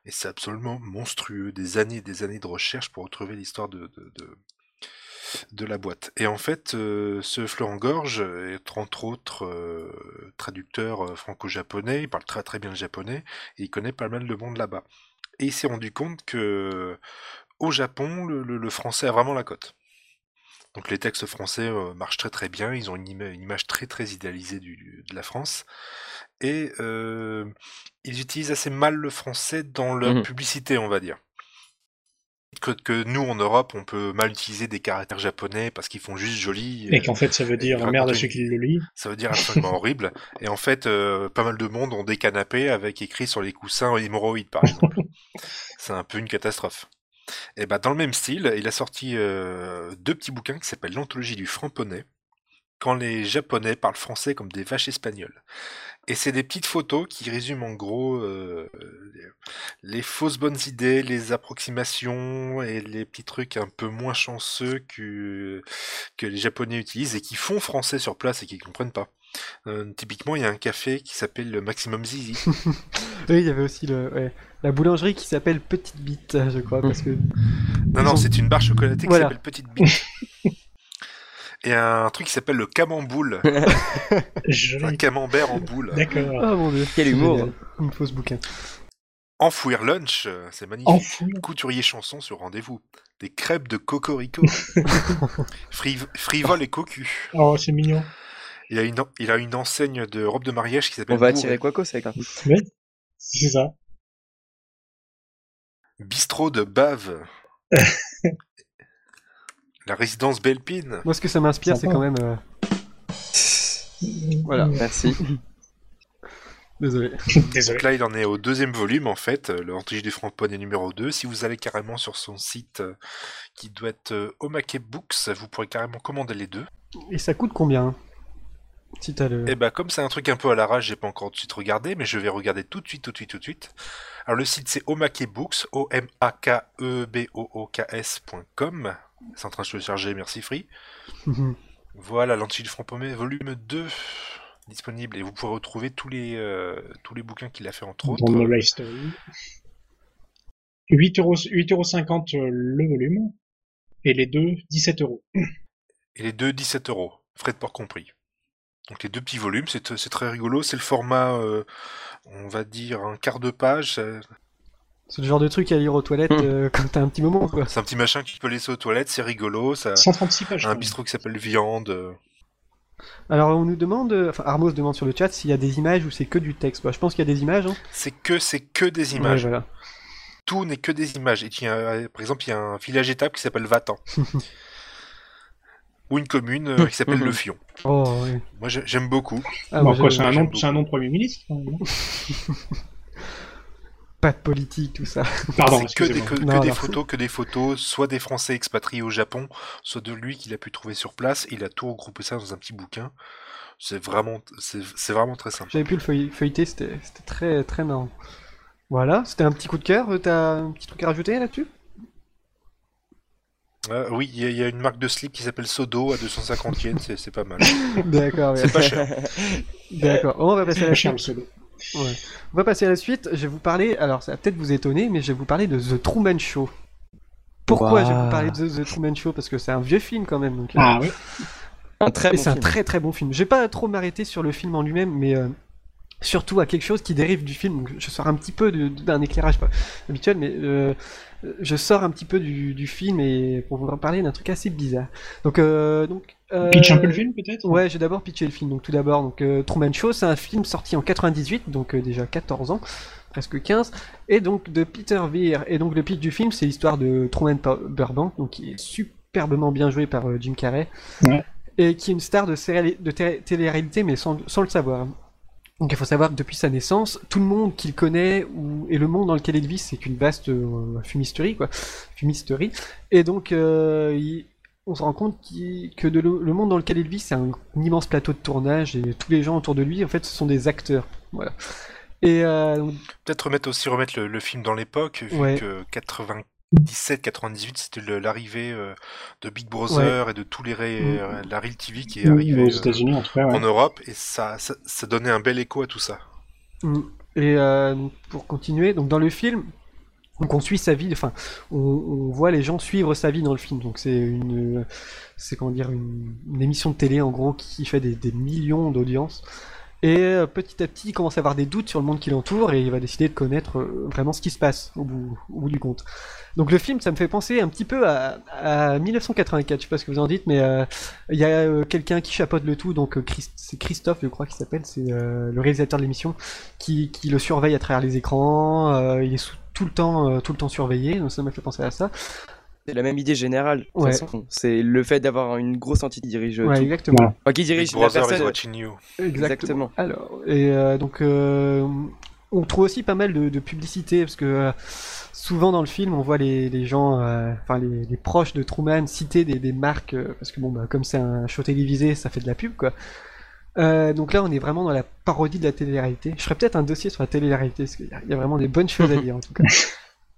Et c'est absolument monstrueux. Des années et des années de recherche pour retrouver l'histoire de, la boîte. Et en fait, euh, ce Florent Gorge est entre autres euh, traducteur euh, franco-japonais, il parle très très bien le japonais, et il connaît pas mal le monde là-bas. Et il s'est rendu compte que au Japon, le français a vraiment la cote. Donc les textes français euh, marchent très très bien, ils ont une, ima- une image très très idéalisée du- de la France. Et euh, ils utilisent assez mal le français dans leur Mhm. publicité, on va dire. Que, que nous, en Europe, on peut mal utiliser des caractères japonais parce qu'ils font juste joli. Et euh, qu'en fait, ça veut dire merde à ceux qui le lisent. ça veut dire absolument horrible. Et en fait, euh, pas mal de monde ont des canapés avec écrit sur les coussins hémorroïdes, par exemple. C'est un peu une catastrophe. Et ben dans le même style, il a sorti euh, deux petits bouquins qui s'appellent l'anthologie du franc-poney, quand les Japonais parlent français comme des vaches espagnoles. Et c'est des petites photos qui résument en gros euh, les, fausses bonnes idées, les approximations et les petits trucs un peu moins chanceux que, que les Japonais utilisent et qui font français sur place et qui comprennent pas. Euh, typiquement, il y a un café qui s'appelle le Maximum Zizi. Oui, il y avait aussi le, ouais, la boulangerie qui s'appelle Petite Bite, je crois, parce que Non, Ils non, ont- c'est une barre chocolatée Voilà. qui s'appelle Petite Bite. Et un truc qui s'appelle le camemboule. Je un camembert en boule. D'accord. oh mon dieu, Quel humour. génial. Une fausse bouquin. Enfouir lunch, euh, c'est magnifique. Enfouir. Couturier chanson sur rendez-vous. Des crêpes de cocorico. Friv- frivole et cocu. Oh, c'est mignon. Il a, une, il a une enseigne de robe de mariage qui s'appelle On va attirer Quacos avec un. Ouais, c'est ça. Bistrot de Bave. La résidence Belpine. Moi, ce que ça m'inspire, c'est quand même. euh, Voilà. Merci. Désolé. Désolé. Donc là, il en est au deuxième volume, en fait. euh, Le Antige des Francophone est numéro 2. Si vous allez carrément sur son site euh, qui doit être euh, Omake Books, vous pourrez carrément commander les deux. Et ça coûte combien? Si t'as le. Et bah, comme c'est un truc un peu à l'arrache, j'ai pas encore tout de suite regardé, mais je vais regarder tout de suite, tout de suite, tout de suite. Alors, le site, c'est Omake Books, E O-M-A-K-E-B-O-O-K-S.com. C'est en train de se charger, merci Free. Mhm. Voilà, l'Antige du Franc-Paumé, volume 2, disponible. Et vous pourrez retrouver tous les, euh, tous les bouquins qu'il a fait, entre autres. Dans Life Story. 8 euros, 8,50 euros euh, le volume. Et les deux, 17 euros. Et les deux, 17 euros, frais de port compris. Donc les deux petits volumes, c'est très rigolo. C'est le format, euh, on va dire, un quart de page. C'est le genre de truc à lire aux toilettes Hmm. euh, quand t'as un petit moment, quoi. C'est un petit machin que tu peux laisser aux toilettes, c'est rigolo. Ça 136 pages. un bistrot qui s'appelle Viande. Alors, on nous demande. euh, Enfin, Armos demande sur le chat s'il y a des images ou c'est que du texte. Bah, je pense qu'il y a des images. Hein. C'est que, c'est que des images. Ouais, voilà. Tout n'est que des images. Et il y a, par exemple, il y a un village étape qui s'appelle Vatan. Ou une commune euh, qui s'appelle Le Fion. Oh. Moi, j'ai- j'aime beaucoup. Ah, Bon, quoi, c'est un, j'aime nom- c'est un nom de Premier ministre quand même, non Pas de politique, tout ça. Pardon, c'est que des, excusez-moi. que, que Non, des non. photos, que des photos, soit des Français expatriés au Japon, soit de lui qu'il a pu trouver sur place. Il a tout regroupé ça dans un petit bouquin. C'est vraiment, c'est c'est vraiment très sympa. J'avais pu le feuille- feuilleter, c'était c'était très, très marrant. Voilà, c'était un petit coup de cœur. euh, T'as un petit truc à rajouter là-dessus? Euh, oui, il y, a- il y a une marque de slip qui s'appelle Sodo à 250 yens, c'est pas mal. D'accord. C'est pas cher. D'accord. On va passer à la cher, suite. Ouais. On va passer à la suite. Je vais vous parler. Alors, ça va peut-être vous étonner, mais je vais vous parler de The Truman Show. Pourquoi je vais vous parler de The Truman Show? Parce que c'est un vieux film quand même. Donc, euh, Ah oui. Un très bon c'est un très très bon film. Je vais pas trop m'arrêter sur le film en lui-même, mais euh, surtout à quelque chose qui dérive du film. Donc, je sors un petit peu d'un éclairage pas habituel, mais euh, je sors un petit peu du, du film et pour vous en parler d'un truc assez bizarre. Donc, euh, donc euh, Pitch un peu le film peut-être Ouais, j'ai d'abord pitché le film. Donc tout d'abord, donc euh, Truman Show, c'est un film sorti en 98, donc déjà 14 ans, presque 15, et donc de Peter Weir. Et donc le pitch du film, c'est l'histoire de Truman Burbank, donc qui est superbement bien joué par Jim Carrey, Ouais. et qui est une star de, télé-réalité, mais sans, sans le savoir. Donc il faut savoir que depuis sa naissance, tout le monde qu'il connaît ou, et le monde dans lequel il vit, c'est qu'une vaste euh, fumisterie, quoi. Fumisterie. Et donc euh, il- on se rend compte que de le, le monde dans lequel il vit, c'est un, immense plateau de tournage et tous les gens autour de lui, en fait, ce sont des acteurs. Voilà. Et euh, donc, Peut-être remettre aussi remettre le, le film dans l'époque, vu Ouais. que 97-98 c'était l'arrivée euh, de Big Brother et de tous les Mm. euh, la Real TV qui est Aux arrivé euh, États-Unis en ouais. Europe et ça, ça, ça donnait un bel écho à tout ça. Mm. Et euh, pour continuer, donc dans le film, donc on suit sa vie, enfin, on, on voit les gens suivre sa vie dans le film. Donc c'est une, c'est comment dire, une, une émission de télé en gros qui fait des, des millions d'audience. Et euh, petit à petit, il commence à avoir des doutes sur le monde qui l'entoure et il va décider de connaître euh, vraiment ce qui se passe au bout, du compte. Donc le film, ça me fait penser un petit peu à, à 1984. Je sais pas ce que vous en dites, mais euh, il y a quelqu'un qui chapeaute le tout. Donc c'est Christophe, je crois qu'il s'appelle, c'est le réalisateur de l'émission, qui, le surveille à travers les écrans. il est tout le temps, tout le temps surveillé. Donc ça m'a fait penser à ça. C'est la même idée générale. Ouais. C'est le fait d'avoir une grosse entité qui dirige Ouais, tout. exactement. Enfin, qui dirige la personne. watching you. Exactement. Alors, et euh, donc, euh, on trouve aussi pas mal de, de publicité parce que euh, souvent dans le film, on voit les, les gens, euh, enfin les, les proches de Truman citer des, des marques euh, parce que bon, bah, comme c'est un show télévisé, ça fait de la pub quoi. Euh, donc là, on est vraiment dans la parodie de la télé-réalité. Je ferais peut-être un dossier sur la télé-réalité parce qu'il y a vraiment des bonnes choses à dire en tout cas.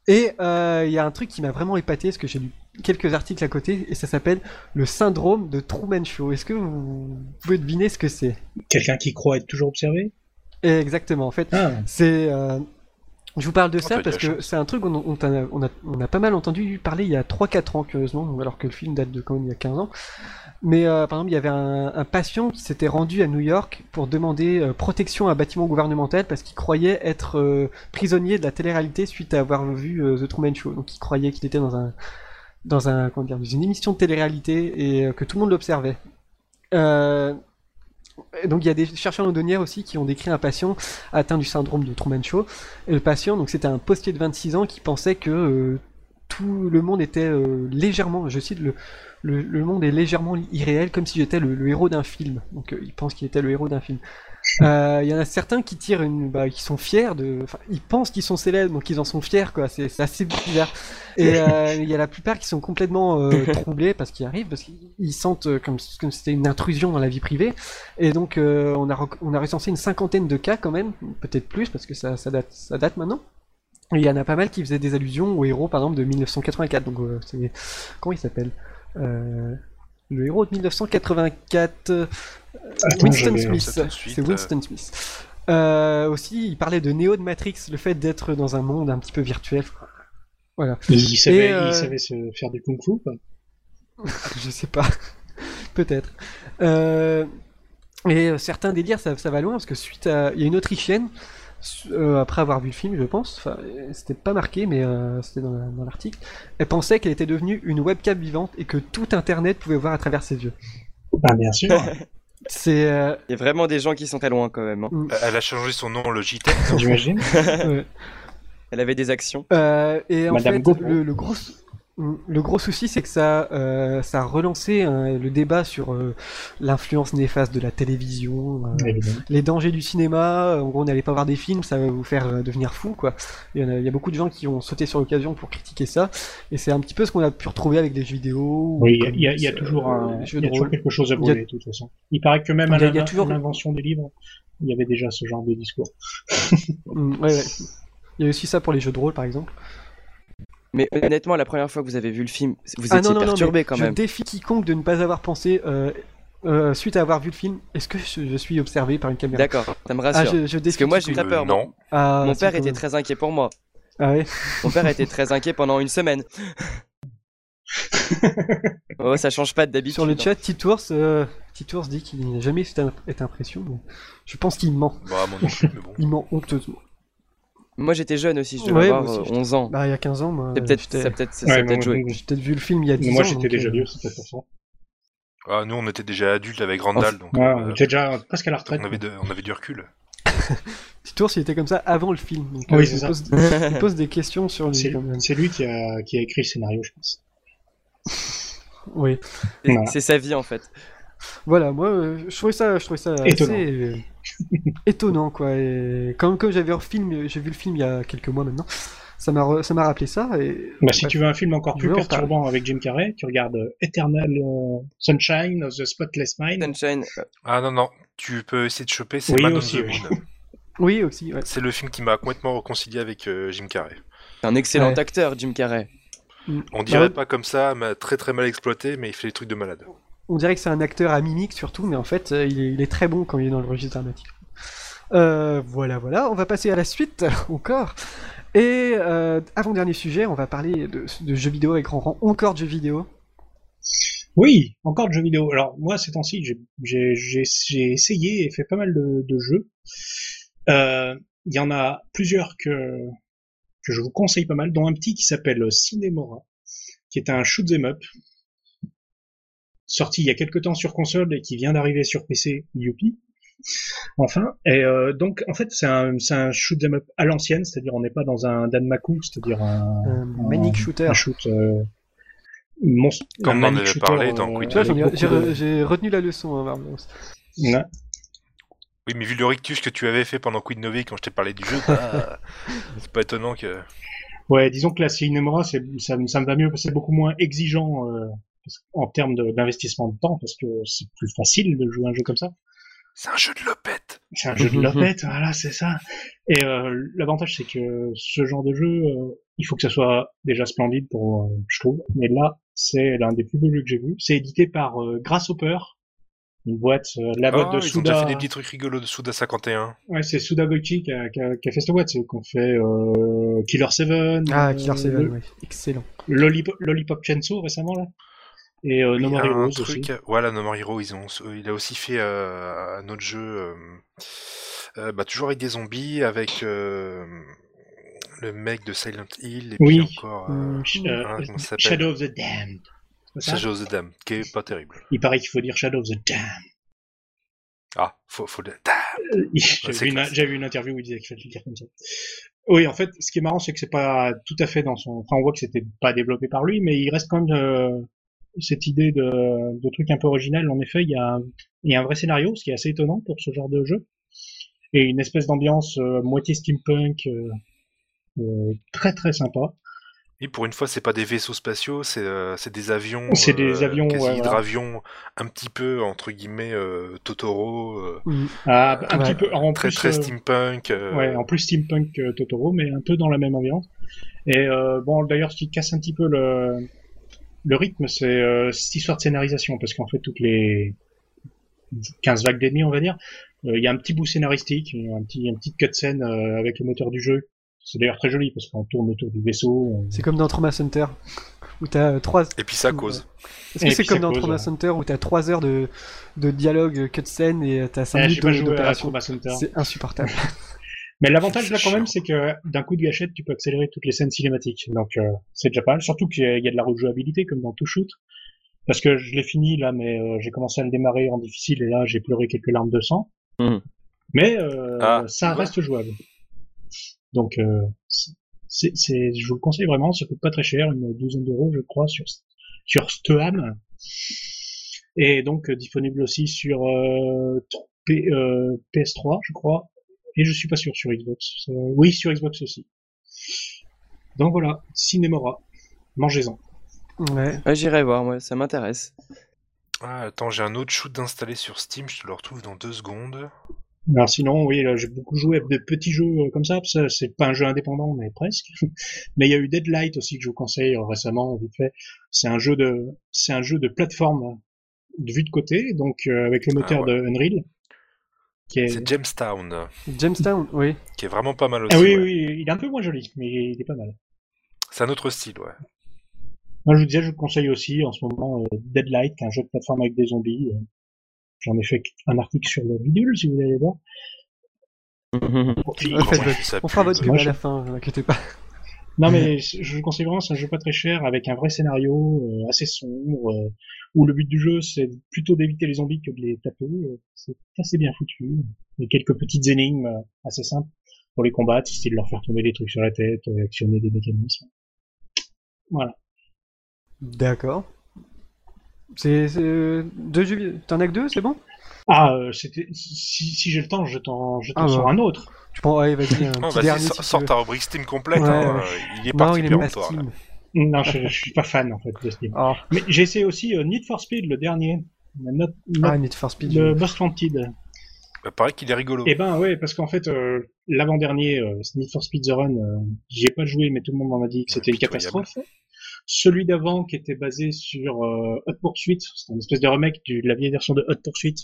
Et euh, il y a un truc qui m'a vraiment épaté parce que j'ai lu quelques articles à côté et ça s'appelle le syndrome de Truman Show. Est-ce que vous pouvez deviner ce que c'est? Quelqu'un qui croit être toujours observé? Exactement. En fait, Ah, c'est. euh, Je vous parle de Oh, ça parce que c'est un truc on, on, t'en a, on, a, on a pas mal entendu parler il y a 3-4 ans, curieusement, alors que le film date de quand même il y a 15 ans. Mais euh, par exemple, il y avait un, un patient qui s'était rendu à New York pour demander euh, protection à un bâtiment gouvernemental parce qu'il croyait être euh, prisonnier de la télé-réalité suite à avoir vu euh, The Truman Show. Donc il croyait qu'il était dans un dans un comment dire, dans une émission de télé-réalité et que tout le monde l'observait. Donc il y a des chercheurs londoniens aussi qui ont décrit un patient atteint du syndrome de Truman Show. Et le patient, donc c'était un postier de 26 ans qui pensait que tout le monde était euh, légèrement, je cite, le, le, le monde est légèrement irréel, comme si j'étais le, le héros d'un film. Donc euh, il pense qu'il était le héros d'un film. Euh, Il y en a certains qui tirent une, bah, qui sont fiers de, enfin, ils pensent qu'ils sont célèbres, donc ils en sont fiers, quoi. C'est assez bizarre. Et il y a la plupart qui sont complètement troublés parce qu'ils arrivent, parce qu'ils sentent comme comme c'était une intrusion dans la vie privée. Et donc on a on a recensé une cinquantaine de cas quand même, peut-être plus parce que ça, ça date ça date maintenant. Il y en a pas mal qui faisaient des allusions au héros par exemple de 1984. Donc euh, comment il s'appelle? Euh, Le héros de 1984. euh, Attends, Winston Smith. C'est Winston Smith. Aussi, il parlait de Neo de Matrix, le fait d'être dans un monde un petit peu virtuel. Voilà. Il savait, Et, il savait se faire du kung fu. Je sais pas. Peut-être. Et certains délires, ça, ça va loin, parce que suite à... Il y a une Autrichienne, euh, après avoir vu le film, je pense, enfin, c'était pas marqué, mais euh, c'était dans, la- dans l'article, elle pensait qu'elle était devenue une webcam vivante et que tout Internet pouvait voir à travers ses yeux. Ah, bien sûr. C'est... euh, Il y a vraiment des gens qui sont très loin quand même. hein. Elle a changé son nom en Logitech. J'imagine. ouais. Elle avait des actions. Euh, et en Madame fait, le, le gros, le gros souci, c'est que ça, euh, ça a relancé hein, le débat sur euh, l'influence néfaste de la télévision, euh, les dangers du cinéma. En gros, on n'allait pas voir des films, ça va vous faire devenir fou, quoi. Il y, a, il y a beaucoup de gens qui ont sauté sur l'occasion pour critiquer ça, et c'est un petit peu ce qu'on a pu retrouver avec des jeux vidéo. Oui, ou il y a, y toujours, un, il y a toujours rôle. quelque chose à a- brûler, de toute façon. Il paraît que même à toujours- l'invention des livres, il y avait déjà ce genre de discours. Mm, ouais, ouais. Il y a aussi ça pour les jeux de rôle, par exemple. Mais honnêtement, la première fois que vous avez vu le film, vous Ah étiez non, non, non, perturbé quand je même. défie quiconque de ne pas avoir pensé, euh, euh, suite à avoir vu le film, est-ce que je, je suis observé par une caméra? D'accord, ça me Ah, rassure. je, je défie Parce que moi, j'ai eu la peur. non. Ah, Mon père était très inquiet pour moi. Ah ouais Mon père était très inquiet pendant une semaine. oh, ça change pas d'habitude. Sur le hein. chat, Titours, euh, Titours dit qu'il n'a jamais eu cette im- cette impression. mais je pense qu'il ment. Bah, moi non plus, mais bon. Il ment honteusement. Moi, j'étais jeune aussi, je devais Ouais, avoir aussi, euh, 11 ans. Bah, il y a 15 ans, moi. C'est peut-être, ça ça Ouais, a moi, peut-être joué. J'ai peut-être vu le film il y a 10 ans. moi, j'étais déjà euh, vieux, c'est peut-être pour Ah, nous, on était déjà adultes avec Randall, donc ça. Ouais, euh, on était déjà presque à la retraite. on, avait de- on avait du recul. Titours, il était comme ça avant le film. Donc, Oui, euh, c'est il, ça. pose, il pose des questions sur lui C'est lui qui a, qui a écrit le scénario, je pense. Oui. C'est- Voilà. Sa vie en fait. Voilà, moi, euh, je trouvais ça, je trouvais ça Étonnant. assez euh, étonnant, quoi. Et comme, comme j'avais vu le film, j'ai vu le film il y a quelques mois maintenant, ça m'a, re- ça m'a rappelé ça. Et Bah, si bref. tu veux un film encore plus perturbant avec Jim Carrey, tu regardes euh, Eternal euh, Sunshine of the Spotless Mind. Sunshine, Ah non, non, tu peux essayer de choper, c'est Oui, aussi, the oui. Moon. Oui, aussi, ouais. C'est le film qui m'a complètement réconcilié avec euh, Jim Carrey. c'est un excellent Ouais. acteur, Jim Carrey. On dirait ouais. pas comme ça, mais très très mal exploité, mais il fait des trucs de malade. On dirait que c'est un acteur à mimique surtout, mais en fait, euh, il est, très bon quand il est dans le registre dramatique. Euh, voilà, voilà, on va passer à la suite encore. Et euh, avant-dernier sujet, on va parler de, jeux vidéo avec rang encore de jeux vidéo. Oui, encore de jeux vidéo. Alors moi, ces temps-ci, j'ai- essayé et fait pas mal de, jeux. Il y en a plusieurs que que je vous conseille pas mal, dont un petit qui s'appelle Cinemora, qui est un shoot 'em up sorti il y a quelque temps sur console et qui vient d'arriver sur PC. Youpi. Enfin, et euh, donc en fait c'est un c'est un shoot 'em up à l'ancienne, c'est-à-dire on n'est pas dans un Danmaku, c'est-à-dire un, Un manic shooter. un shoot euh, monstre, Comme on en avait shooter, parlé dans euh, ai- avec j'ai, retenu la leçon, hein. Ouais. Oui, mais vu le rictus que tu avais fait pendant Quid Novi quand je t'ai parlé du jeu, bah, c'est pas étonnant que. Ouais, disons que la Cinemora, c'est, ça, me- ça me va mieux, parce que c'est beaucoup moins exigeant euh, en termes d'investissement de temps, parce que c'est plus facile de jouer un jeu comme ça. C'est un jeu de lopette C'est un jeu de lopette, voilà, c'est ça. Et euh, l'avantage, c'est que ce genre de jeu, euh, il faut que ça soit déjà splendide pour, euh, je trouve. Mais là, c'est l'un des plus beaux jeux que j'ai vu. C'est édité par euh, Grasshopper, une boîte, euh, la boîte Ah, de ils ont déjà Suda. fait des petits trucs rigolos de Suda 51. Ouais, c'est Suda Goichi qui a, qui, a, qui a fait cette boîte. C'est eux qui ont fait euh, Killer 7. Ah, euh, Killer 7, le- ouais. Excellent. Lollipop, Lollipop Chainsaw récemment là. Et euh, No Oui, More un Heroes truc, aussi. voilà, No More ils ont, il a aussi fait euh, un autre jeu, euh, euh, bah, toujours avec des zombies, avec euh, le mec de Silent Hill, et Oui. puis encore euh, Hmm. Sh- ah, euh, ça s'appelle? Shadow of the Damned. Shadow of the Dam, qui est pas terrible. Il paraît qu'il faut dire Shadow of the Damned. Ah, faut, faut le... J'avais vu une interview où il disait qu'il fallait le dire comme ça. Oui, en fait, ce qui est marrant, c'est que c'est pas tout à fait dans son. Enfin, on voit que c'était pas développé par lui, mais il reste quand même euh, cette idée de, de truc un peu original. En effet, il y a, un- il y a un vrai scénario, ce qui est assez étonnant pour ce genre de jeu, et une espèce d'ambiance euh, moitié steampunk euh, euh, très très sympa. Et pour une fois, c'est pas des vaisseaux spatiaux, c'est euh, c'est des avions. C'est des avions, quasi ouais, hydravions, un petit peu, entre guillemets, euh, Totoro, euh, Mm. Ah, un Ouais. petit peu en très plus, très steampunk. euh, Ouais, en plus steampunk euh, Totoro, mais un peu dans la même ambiance. Et euh, bon, d'ailleurs, ce qui casse un petit peu le, le rythme, c'est euh, cette histoire de scénarisation, parce qu'en fait, toutes les 15 vagues d'ennemis, on va dire, euh, il y a un petit bout scénaristique, un petit, un petit cutscene euh, avec le moteur du jeu. C'est d'ailleurs très joli, parce qu'on tourne autour du vaisseau. on- C'est comme dans Trauma Center, où t'as euh, trois. Et puis ça cause. Est-ce que c'est comme dans cause, Trauma ouais. Center où t'as 3 heures de, de dialogue euh, cutscene et t'as 5 Eh, minutes d'opération. C'est insupportable. Mais l'avantage là quand même, c'est que d'un coup de gâchette, tu peux accélérer toutes les scènes cinématiques. Donc euh, c'est déjà pas mal. Surtout qu'il y a- il y a de la rejouabilité comme dans tout shoot. Parce que je l'ai fini là, mais euh, j'ai commencé à le démarrer en difficile et là j'ai pleuré quelques larmes de sang. Mhm. Mais euh, Ah, ça reste jouable. Donc euh, c'est, c'est, je vous le conseille vraiment. Ça coûte pas très cher, une douzaine d'euros je crois sur sur Steam. Et donc euh, disponible aussi sur euh, P- euh, PS3 je crois. Et je suis pas sûr sur Xbox. Euh, oui, sur Xbox aussi. Donc voilà, Cinemora. Mangez-en. Ouais. Ouais, J'irai voir, moi, ça m'intéresse. Ah, attends, j'ai un autre shoot d'installer sur Steam, je te le retrouve dans deux secondes. Alors sinon, oui, là, j'ai beaucoup joué à des petits jeux euh, comme ça. ça c'est pas un jeu indépendant, mais presque. mais il y a eu Deadlight aussi que je vous conseille euh, récemment, vite fait. C'est un jeu de, c'est un jeu de plateforme de vue de côté, donc euh, avec le moteur Ah ouais. de Unreal. Est... C'est Jamestown, Jamestown, oui. qui est vraiment pas mal aussi. Ah oui, ouais. oui, il est un peu moins joli, mais il est pas mal. C'est un autre style, ouais. Moi, je vous disais, je vous conseille aussi en ce moment euh, Deadlight, un jeu de plateforme avec des zombies. euh. J'en ai fait un article sur le bidule, si vous voulez aller voir. Fait On fera votre pub à la fin, ne inquiétez pas. Non, mais je conseille vraiment, c'est un jeu pas très cher, avec un vrai scénario, euh, assez sombre, euh, où le but du jeu, c'est plutôt d'éviter les zombies que de les taper. euh, c'est assez bien foutu. A quelques petites énigmes euh, assez simples pour les combattre, style leur faire tomber des trucs sur la tête, euh, actionner des mécanismes. Voilà. D'accord. C'est c'est, deux jeux. T'en as que deux, c'est bon? Ah, euh, c'était, si, si j'ai le temps, je t'en, je t'en Ah, sors bah. un autre. Tu prends, ouais, vas-y, un Oh, petit dernier. sors, si ta rubrique Steam complète, Ouais, hein, ouais. euh, il est Non, parti il aime pas là. Steam. Non, je, je suis pas fan, en fait, de Steam. Oh. Mais j'ai essayé aussi euh, Need for Speed, le dernier. Not, not- Ah, Need for Speed. le Most Wanted. Bah, pareil qu'il est rigolo. Eh ben ouais, parce qu'en fait, euh, l'avant-dernier, euh, Need for Speed The Run, euh, j'y ai pas joué, mais tout le monde m'en a dit que c'était une catastrophe. Celui d'avant, qui était basé sur euh, Hot Pursuit, c'était une espèce de remake du- de la vieille version de Hot Pursuit.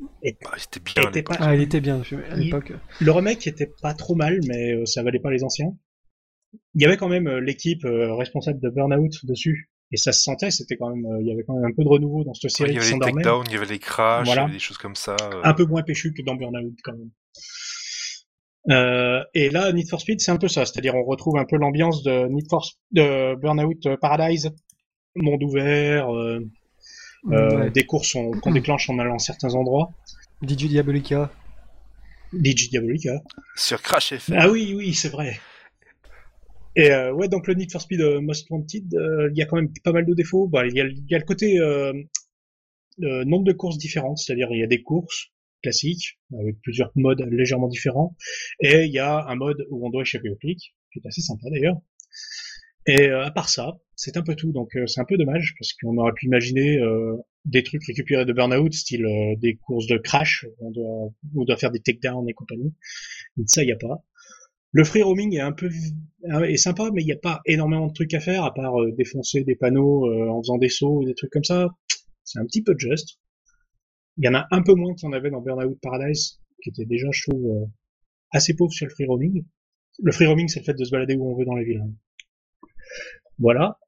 Bah, C'était bien était pas- Ah, il était bien je- à Il- l'époque. Le remake était pas trop mal, mais euh, ça valait pas les anciens. Il y avait quand même euh, l'équipe euh, responsable de Burnout dessus, et ça se sentait. C'était quand même, il y avait quand même un peu de renouveau dans cette Ouais, série il y avait les takedowns, il y avait les crashs, Voilà. il y avait des choses comme ça. euh. un peu moins péchu que dans Burnout quand même. Euh, et là, Need for Speed, c'est un peu ça, c'est-à-dire on retrouve un peu l'ambiance de Need for de Burnout Paradise, monde ouvert, euh, euh, Ouais. des courses on- qu'on déclenche en allant à certains endroits. DJ Diabolica. DJ Diabolica. Sur Crash FM. Ah oui, oui, c'est vrai. Et euh, ouais, donc le Need for Speed euh, Most Wanted, euh, il y a quand même pas mal de défauts. Bah, il y a, il y a le côté euh, euh, nombre de courses différentes, c'est-à-dire il y a des courses classiques avec plusieurs modes légèrement différents, et il y a un mode où on doit échapper au flic, qui est assez sympa d'ailleurs. Et euh, à part ça, c'est un peu tout, donc euh, c'est un peu dommage parce qu'on aurait pu imaginer euh, des trucs récupérés de Burnout, style euh, des courses de crash, on doit, on doit faire des takedowns et compagnie. Mais ça, il y a pas. Le free roaming est un peu est sympa, mais il n'y a pas énormément de trucs à faire à part euh, défoncer des panneaux euh, en faisant des sauts ou des trucs comme ça. C'est un petit peu juste. Il y en a un peu moins qu'il y en avait dans Burnout Paradise, qui était déjà, je trouve, euh, assez pauvre sur le free roaming. Le free roaming, c'est le fait de se balader où on veut dans la ville. hein. Voilà.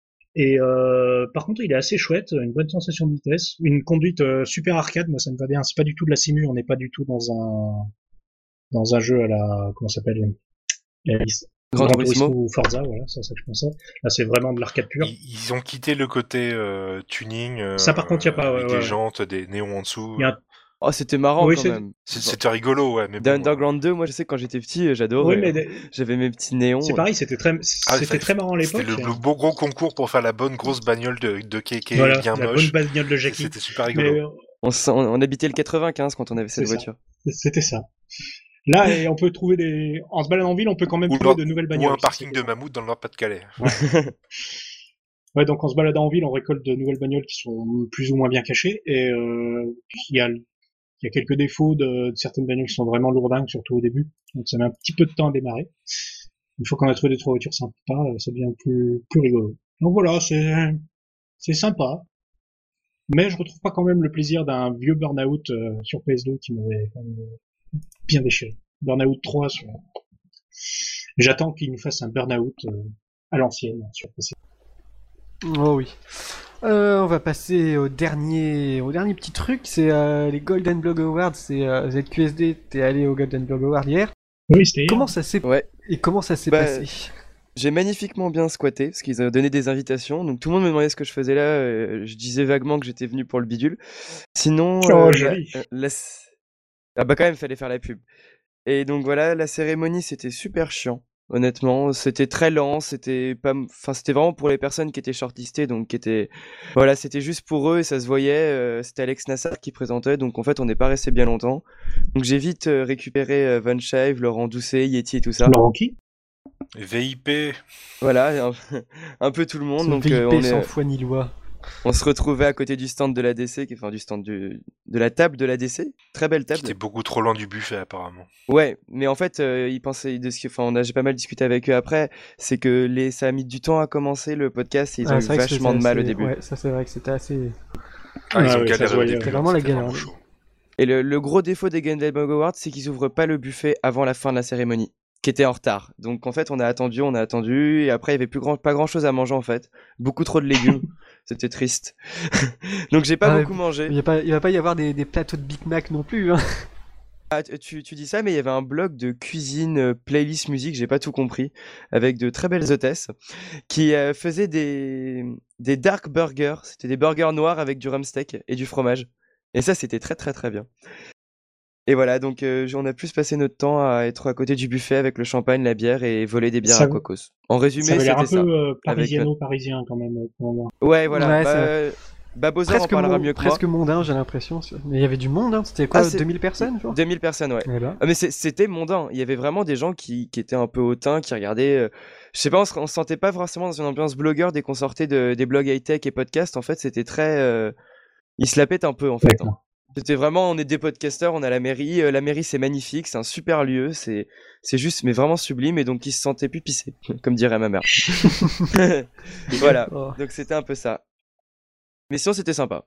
Et euh, par contre, il est assez chouette, une bonne sensation de vitesse, une conduite euh, super arcade. Moi, ça me va bien. C'est pas du tout de la simu. On n'est pas du tout dans un dans un jeu à la comment ça s'appelle la liste- Gran Gran Turismo. Ou Forza, voilà, c'est ça que je pensais. Là, c'est vraiment de l'arcade pure. Ils, ils ont quitté le côté euh, tuning. euh, Ça, par contre, y a pas, avec ouais, des ouais. jantes, des néons en dessous. Il y a un- Oh, c'était marrant Oui, quand même. C'était rigolo, ouais. Mais bon, Underground 2, moi je sais que quand j'étais petit, j'adorais. Oui, mais hein. J'avais mes petits néons. c'est pareil, c'était très, Ah, c'était très marrant à C'était l'époque. le, le beau gros concours pour faire la bonne grosse bagnole de, de Keke Voilà, bien la moche. bonne bagnole de Jackie. C'était super Mais rigolo. euh, On, on- on habitait le 95 quand on avait cette voiture. c'était ça. Là, et on peut trouver des, en se baladant en ville, on peut quand même Ou trouver de nouvelles Ou bagnoles. un Ça, parking de mammouth dans le Nord-Pas-de-Calais. Ouais, donc en se baladant en ville, on récolte de nouvelles bagnoles qui sont plus ou moins bien cachées. Et euh, il y a, il y a quelques défauts de, certaines bagnoles qui sont vraiment lourdingues, surtout au début. Donc ça met un petit peu de temps à démarrer. Une fois qu'on a trouvé des trois voitures sympas, euh, ça devient plus, rigolo. Donc voilà, c'est sympa. Mais je retrouve pas quand même le plaisir d'un vieux Burnout euh, sur PS2 qui m'avait bien déchiré. Burnout 3 sur... J'attends qu'il nous fasse un Burnout euh, à l'ancienne sur PC. Oh oui. Euh, on va passer au dernier, au dernier petit truc, c'est euh, les Golden Blog Awards. C'est euh, ZQSD, t'es allé au Golden Blog Awards hier. Oui, c'était. Comment ça s'est Ouais. et comment ça s'est Bah, passé? J'ai magnifiquement bien squatté parce qu'ils ont donné des invitations. Donc tout le monde me demandait ce que je faisais là. je disais vaguement que j'étais venu pour le bidule. Sinon, Oh, joli. la- la c- ah bah quand même, fallait faire la pub. Et donc voilà, la cérémonie c'était super chiant. Honnêtement, c'était très lent, c'était pas, enfin c'était vraiment pour les personnes qui étaient shortlistées, donc qui étaient, voilà, c'était juste pour eux et ça se voyait. euh, c'était Alex Nassar qui présentait, donc en fait on n'est pas resté bien longtemps. Donc j'ai vite euh, récupéré euh, Van Scheib, Laurent Doucet, Yeti et tout ça. Laurent qui? VIP, Voilà, un, un peu tout le monde. Donc VIP euh, on, est- sans foi ni loi. On se retrouvait à côté du stand de la DC, qui- enfin du stand du, de la table de la DC. Très belle table. c'était beaucoup trop loin du buffet apparemment. Ouais, mais en fait, euh, ils pensaient de ce que, enfin, on a j'ai pas mal discuté avec eux après, c'est que les, ça a mis du temps à commencer le podcast et ils Ah, ont eu vachement de c'était mal au assez- début. Ouais, ça c'est vrai que c'était assez. Ah, ils Ah ont oui, ça se galéré au début. C'est vraiment la c'était galère. chaud. Et le, le gros défaut des Game Bug Awards, c'est qu'ils ouvrent pas le buffet avant la fin de la cérémonie, qui était en retard. Donc en fait, on a attendu, on a attendu, et après il y avait plus grand, pas grand chose à manger en fait, beaucoup trop de légumes, c'était triste. Donc j'ai pas Ah, beaucoup mangé. Il, y a pas, il va pas y avoir des, des plateaux de Big Mac non plus. Hein. Ah, tu- tu, tu dis ça, mais il y avait un blog de cuisine, euh, playlist musique, j'ai pas tout compris, avec de très belles hôtesses, qui euh, faisaient des, des dark burgers. C'était des burgers noirs avec du rumsteak et du fromage. Et ça, c'était très très très bien. Et voilà, donc euh, on a plus passé notre temps à être à côté du buffet avec le champagne, la bière et voler des bières Ça- à cocos. En résumé, Ça avait l'air un c'était peu ça. euh, parisiano-parisien quand même. euh. Ouais, voilà. Ouais, bah, Babozor en Presque, parlera mon- mieux que presque moi. mondain, j'ai l'impression. Mais il y avait du monde, hein. c'était quoi Ah, c'est- 2000 personnes genre 2000 personnes, ouais. Ah, mais c'était mondain. Il y avait vraiment des gens qui, qui étaient un peu hautains, qui regardaient. Je sais pas, on se, on se sentait pas forcément dans une ambiance blogueur dès qu'on sortait de- des blogs high-tech et podcasts. En fait, c'était très. euh, Ils se la pètent un peu, en fait. hein. C'était vraiment, on est des podcasteurs, on a la mairie. euh, la mairie, c'est magnifique, c'est un super lieu, c'est c'est juste, mais vraiment sublime. Et donc, ils se sentaient plus pissés, comme dirait ma mère. voilà. Oh. Donc, c'était un peu ça. Mais sinon, c'était sympa.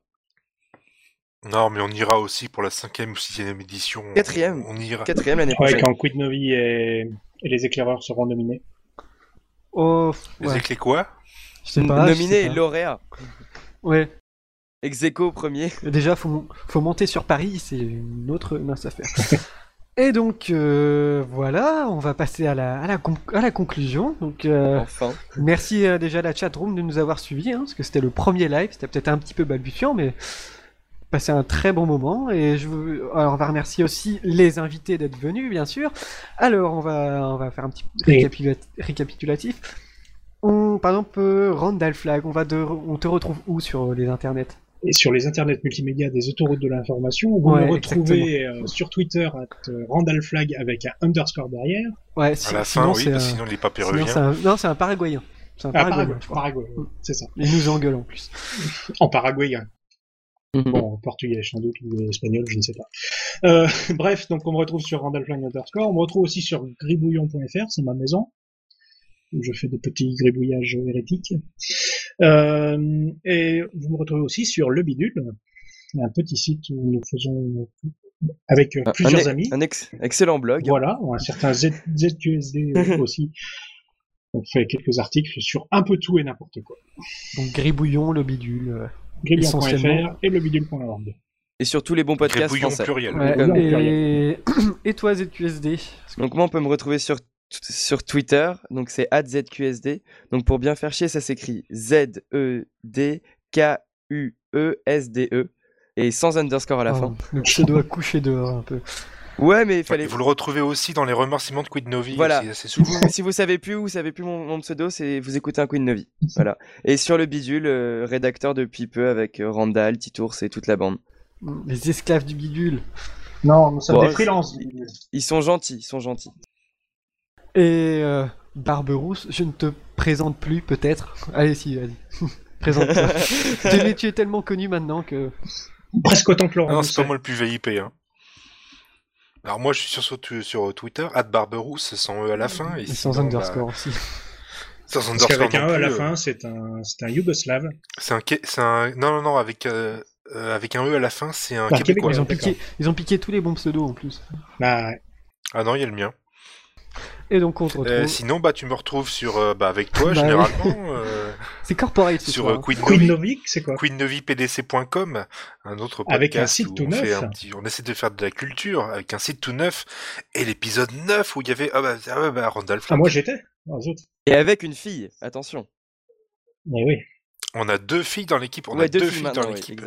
Non, mais on ira aussi pour la cinquième ou sixième édition. on- Quatrième. On ira. Quatrième l'année Ouais, prochaine. quand Quid Novi et... et les éclaireurs seront nominés. Oh, Les ouais. éclés quoi? Je sais pas. je Nominé sais et pas. lauréat. Ouais. Ex aequo premier. Déjà, faut, faut monter sur Paris, c'est une autre mince affaire. Et donc, euh, voilà, on va passer à la, à la, con- à la conclusion. Donc, euh, Enfin. merci euh, déjà à la chatroom de nous avoir suivis, hein, parce que c'était le premier live, c'était peut-être un petit peu balbutiant, mais passé un très bon moment. Et je veux, alors, on va remercier aussi les invités d'être venus, bien sûr. Alors, on va, on va faire un petit Et- récapitula- récapitulatif. On, par exemple, Randall Flag, on, va de, on te retrouve où sur les internets? Et sur les internets multimédia des autoroutes de l'information, vous Ouais, me retrouvez euh, sur Twitter à euh, Randallflag avec un underscore derrière. Ouais, À si- la sinon, fin, oui, que un- sinon il n'est pas sinon, péruvien. un- Non, c'est un Paraguayen. C'est un Ah, Paraguayen, Paraguay, je crois. Paraguay, oui, c'est ça. Il nous engueule en plus. En paraguayen. Mhm. Bon, en portugais, sans doute, ou espagnol, je ne sais pas. Euh, bref, donc on me retrouve sur Randallflag underscore. On me retrouve aussi sur gribouillon.fr, c'est ma maison, où je fais des petits gribouillages hérétiques. Euh, et vous me retrouvez aussi sur Le Bidule, un petit site où nous faisons avec euh, Un- plusieurs un, amis. un ex- excellent blog. Voilà, un certain Z- ZQSD aussi On fait quelques articles sur un peu tout et n'importe quoi. Donc Gribouillon, le bidule. euh, Gribouillon.fr et le bidule.org. Et sur tous les bons podcasts Gribouillon français. pluriel. ouais, Gribouillon, et... et toi, ZQSD Donc moi, on peut me retrouver sur, sur Twitter, donc c'est @zqsd. Donc pour bien faire chier, ça s'écrit Z E D K U E S D E et sans underscore à la fin. Oh, Le pseudo a couché dehors un peu. Ouais, mais il fallait. Vous le retrouvez aussi dans les remerciements de Quid Novi. Voilà. assez Si souvent. vous, si vous savez plus ou vous savez plus mon, mon pseudo, c'est vous écoutez un Queen Novi. Voilà. Et sur le bidule, euh, rédacteur depuis peu avec euh, Randall, Titours et toute la bande. Les esclaves du bidule. Non, nous sommes Bon, des freelances. Ils sont gentils, ils sont gentils. Et euh, Barberousse, je ne te présente plus peut-être. Allez, si, vas-y. Présente-toi. Tu es- tu es tellement connu maintenant que. Presque autant que Laurent. Ah Non, c'est pas moi le plus VIP. Hein. Alors moi, je suis sur, sur, Twitter, @barberousse sans e à la fin et Et sans sinon, underscore bah, aussi. sans Parce underscore qu'avec un E à la euh, fin, c'est un, c'est un Yougoslave. C'est un, c'est un, non non non avec euh, euh, avec un e à la fin, c'est un Ah, québécois. Québécois. Ils ont, piqué, ils ont piqué tous les bons pseudos en plus. Bah, Ah non, il y a le mien. Et donc on te retrouve. Euh, sinon, bah tu me retrouves sur euh, bah avec toi Bah généralement euh, C'est corporate sur soir. euh, Queen Queen Novi. Novik, c'est quoi queennovipdc.com, un autre podcast Avec un site où tout on, fait neuf. un petit, on essaie de faire de la culture avec un site tout neuf et l'épisode 9 où il y avait ah bah, ah ouais, bah Randall Ah, Flagg. moi j'étais. Ah. Et avec une fille, attention. Mais oui. On a deux filles dans l'équipe, on ouais, a deux, filles dans l'équipe.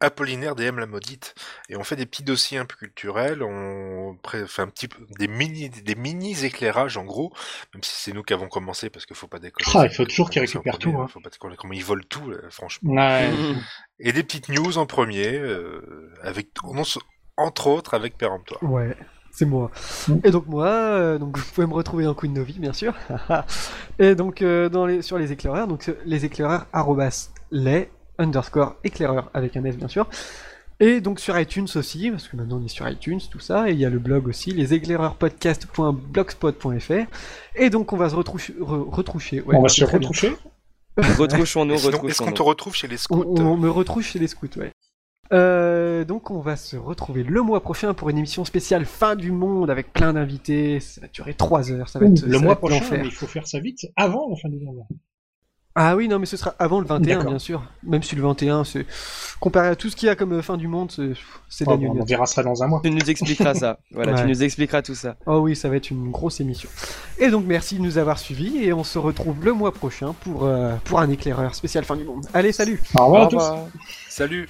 Apollinaire DM la maudite et on fait des petits dossiers un peu culturels, on fait un petit peu des mini des mini éclairages en gros, même si c'est nous qui avons commencé parce qu'il faut pas déconner. Ah, il faut toujours qu'ils récupèrent tout, hein. Faut pas déconner comment ils volent tout là, franchement. Ouais. Et des petites news en premier euh, avec entre autres avec Péremptoire. Ouais, c'est moi. Et donc moi, euh, donc vous pouvez me retrouver dans Queen Novi, bien sûr. et donc euh, dans les, sur les éclaireurs, donc euh, les éclaireurs arrobas les underscore éclaireur avec un S bien sûr. Et donc sur iTunes aussi, parce que maintenant on est sur iTunes, tout ça, et il y a le blog aussi, les éclaireurs-podcast.blogspot.fr. Et donc on va se retroucher, re- retroucher. ouais, on va se retroucher. Retrouchons-nous, Et sinon, Est-ce qu'on retrouchons-nous. te retrouve chez les scouts On, on me retrouve chez les scouts, ouais. Euh, donc on va se retrouver le mois prochain pour une émission spéciale fin du monde avec plein d'invités. Ça va durer 3 heures, ça va être le ça va mois être prochain, mais il faut faire ça vite avant la fin du mois. Ah oui, non, mais ce sera avant le 21, D'accord. bien sûr. Même si le 21, c'est comparé à tout ce qu'il y a comme euh, fin du monde, c'est Oh, bon, on verra ça dans un mois. Tu nous expliqueras ça. Voilà, Ouais. tu nous expliqueras tout ça. Oh oui, ça va être une grosse émission. Et donc merci de nous avoir suivis et on se retrouve le mois prochain pour, euh, pour un éclaireur spécial fin du monde. Allez, salut Au revoir Au à tous. revoir. Salut